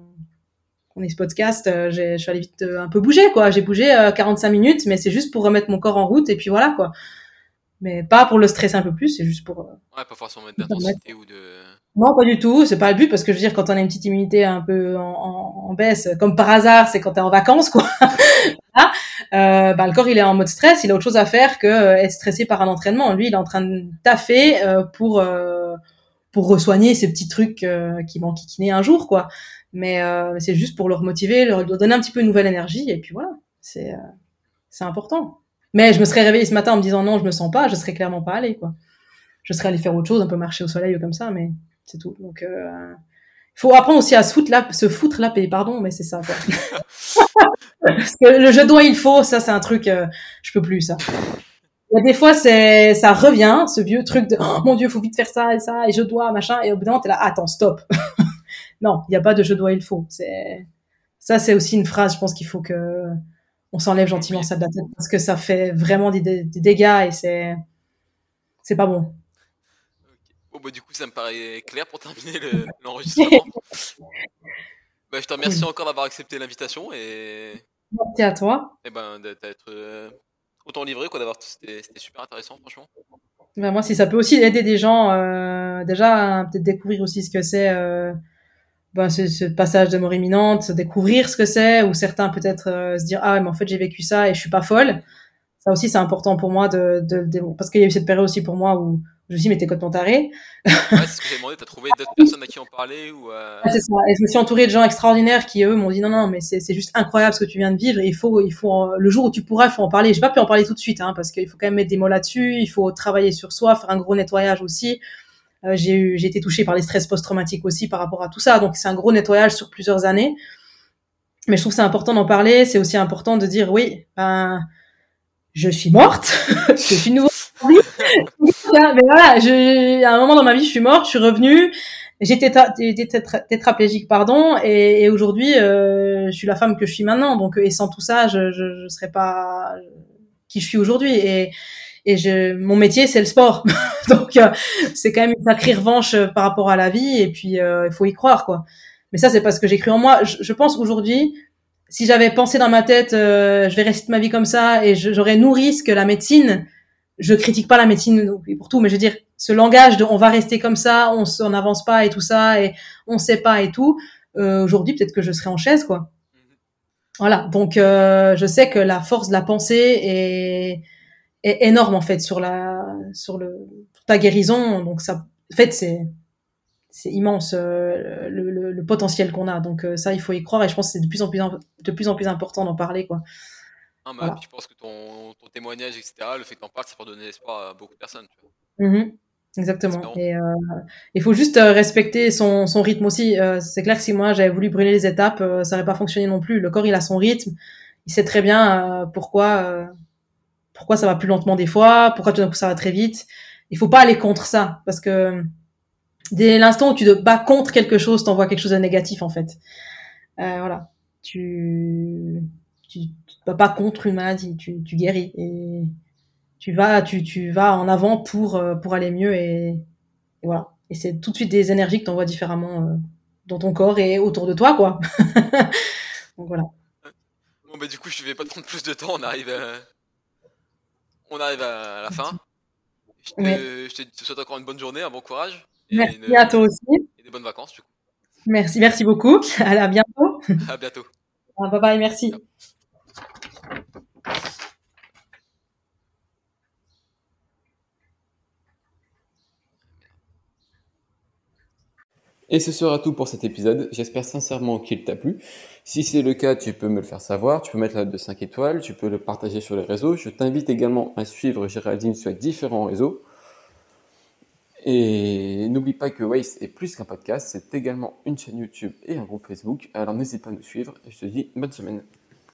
qu'on ait ce podcast, euh, je suis allée vite un peu bouger, quoi. J'ai bougé 45 minutes, mais c'est juste pour remettre mon corps en route et puis voilà, quoi. Mais pas pour le stresser un peu plus, c'est juste pour. Ouais, pas forcément mettre d'intensité ou de. Non, pas du tout. C'est pas le but parce que je veux dire, quand on a une petite immunité un peu en, en, baisse, comme par hasard, c'est quand t'es en vacances, quoi. euh, bah, le corps, il est en mode stress. Il a autre chose à faire que euh, être stressé par un entraînement. Lui, il est en train de taffer euh, pour euh, pour resoigner ces petits trucs qui vont enquiquiner un jour, quoi. Mais c'est juste pour le remotiver, leur donner un petit peu une nouvelle énergie, et puis voilà. C'est c'est important. Mais je me serais réveillée ce matin en me disant non, je me sens pas, je serais clairement pas allée, quoi. Je serais allée faire autre chose, un peu marcher au soleil ou comme ça, mais c'est tout. Donc, il euh, faut apprendre aussi à se foutre la, se foutre la paix, pardon, mais c'est ça. Quoi. Parce que le je dois, il faut, ça, c'est un truc, euh, je peux plus ça. Il y a des fois, c'est, ça revient, ce vieux truc de oh, mon Dieu, faut vite faire ça et ça et je dois machin. Et au bout d'un moment, t'es là, attends, stop. non, il n'y a pas de je dois, il faut. C'est ça, c'est aussi une phrase. Je pense qu'il faut que on s'enlève gentiment ça de la tête parce que ça fait vraiment des, des dégâts et c'est c'est pas bon. Bah, du coup, ça me paraît clair pour terminer l'enregistrement. bah, je te remercie encore d'avoir accepté l'invitation et. Merci à toi. Et ben, d'être euh, autant livré, quoi, d'avoir. C'était super intéressant, franchement. Ben, moi, si ça peut aussi aider des gens, euh, déjà, peut-être découvrir aussi ce que c'est. Euh, ben, ce, ce, passage de mort imminente, découvrir ce que c'est, ou certains peut-être se dire ah mais en fait j'ai vécu ça et je suis pas folle. Ça aussi c'est important pour moi de, de, de parce qu'il y a eu cette période aussi pour moi où je me suis dit, mais t'es complètement taré. ouais, c'est ce que j'ai demandé. T'as trouvé d'autres personnes à qui en parler ou euh... ouais, c'est ça. Et je me suis entouré de gens extraordinaires qui, eux, m'ont dit, non, non, mais c'est, c'est juste incroyable ce que tu viens de vivre. Et il faut, il faut, le jour où tu pourras, il faut en parler. J'ai pas pu en parler tout de suite, hein, parce qu'il faut quand même mettre des mots là-dessus. Il faut travailler sur soi, faire un gros nettoyage aussi. Euh, j'ai eu, j'ai été touchée par les stress post-traumatiques aussi par rapport à tout ça. Donc, c'est un gros nettoyage sur plusieurs années. Mais je trouve c'est important d'en parler. C'est aussi important de dire, oui, ben, je suis morte. je suis nouveau mais voilà, je, à un moment dans ma vie, je suis morte, je suis revenue, j'étais tétraplégique, pardon, et, et aujourd'hui, euh, je suis la femme que je suis maintenant. Donc, et sans tout ça, je, je, je serais pas qui je suis aujourd'hui. Et, et je, mon métier, c'est le sport. donc, euh, c'est quand même une sacrée revanche euh, par rapport à la vie. Et puis, euh, il faut y croire, quoi. Mais ça, c'est parce que j'ai cru en moi. Je, je pense aujourd'hui, si j'avais pensé dans ma tête, euh, je vais rester ma vie comme ça et j'aurais nourri ce que la médecine, je critique pas la médecine pour tout, mais je veux dire, ce langage de on va rester comme ça, on n'avance pas et tout ça, et on sait pas et tout, euh, aujourd'hui, peut-être que je serais en chaise, quoi. Mhm. Voilà, donc euh, je sais que la force de la pensée est, est énorme en fait sur la sur le ta guérison. Donc ça, en fait, c'est c'est immense euh, le, le, le, potentiel qu'on a. Donc euh, ça, il faut y croire et je pense que c'est de plus en plus de plus en plus important d'en parler, quoi. Ah, bah, Je pense que ton, ton, témoignage, etc., le fait que t'en parles, ça peut donner espoir à beaucoup de personnes. Tu vois. Mm-hmm. Exactement. Et euh, il faut juste euh, respecter son, son rythme aussi. Euh, c'est clair que si moi j'avais voulu brûler les étapes, ça n'aurait pas fonctionné non plus. Le corps, il a son rythme. Il sait très bien pourquoi pourquoi ça va plus lentement des fois, pourquoi tout d'un coup ça va très vite. Il faut pas aller contre ça parce que dès l'instant où tu te bats contre quelque chose, t'envoies quelque chose de négatif en fait. voilà. Tu tu, te bats pas contre une maladie, tu, tu guéris et tu vas, tu, tu vas en avant pour, euh, pour aller mieux et, voilà. Et c'est tout de suite des énergies que tu envoies différemment euh, dans ton corps et autour de toi, quoi. Donc voilà. Bon, bah, du coup, je vais pas prendre plus de temps. On arrive à, on arrive à la fin. Je te, souhaite encore une bonne journée, un bon courage. Merci à toi aussi. Et des bonnes vacances, du coup. Merci, merci beaucoup. À bientôt. À bientôt. Bye bye, merci. Et ce sera tout pour cet épisode. J'espère sincèrement qu'il t'a plu. Si c'est le cas, tu peux me le faire savoir. Tu peux mettre la note de 5 étoiles. Tu peux le partager sur les réseaux. Je t'invite également à suivre Géraldine sur différents réseaux. Et n'oublie pas que Waze est plus qu'un podcast. C'est également une chaîne YouTube et un groupe Facebook. Alors n'hésite pas à nous suivre. Et je te dis bonne semaine.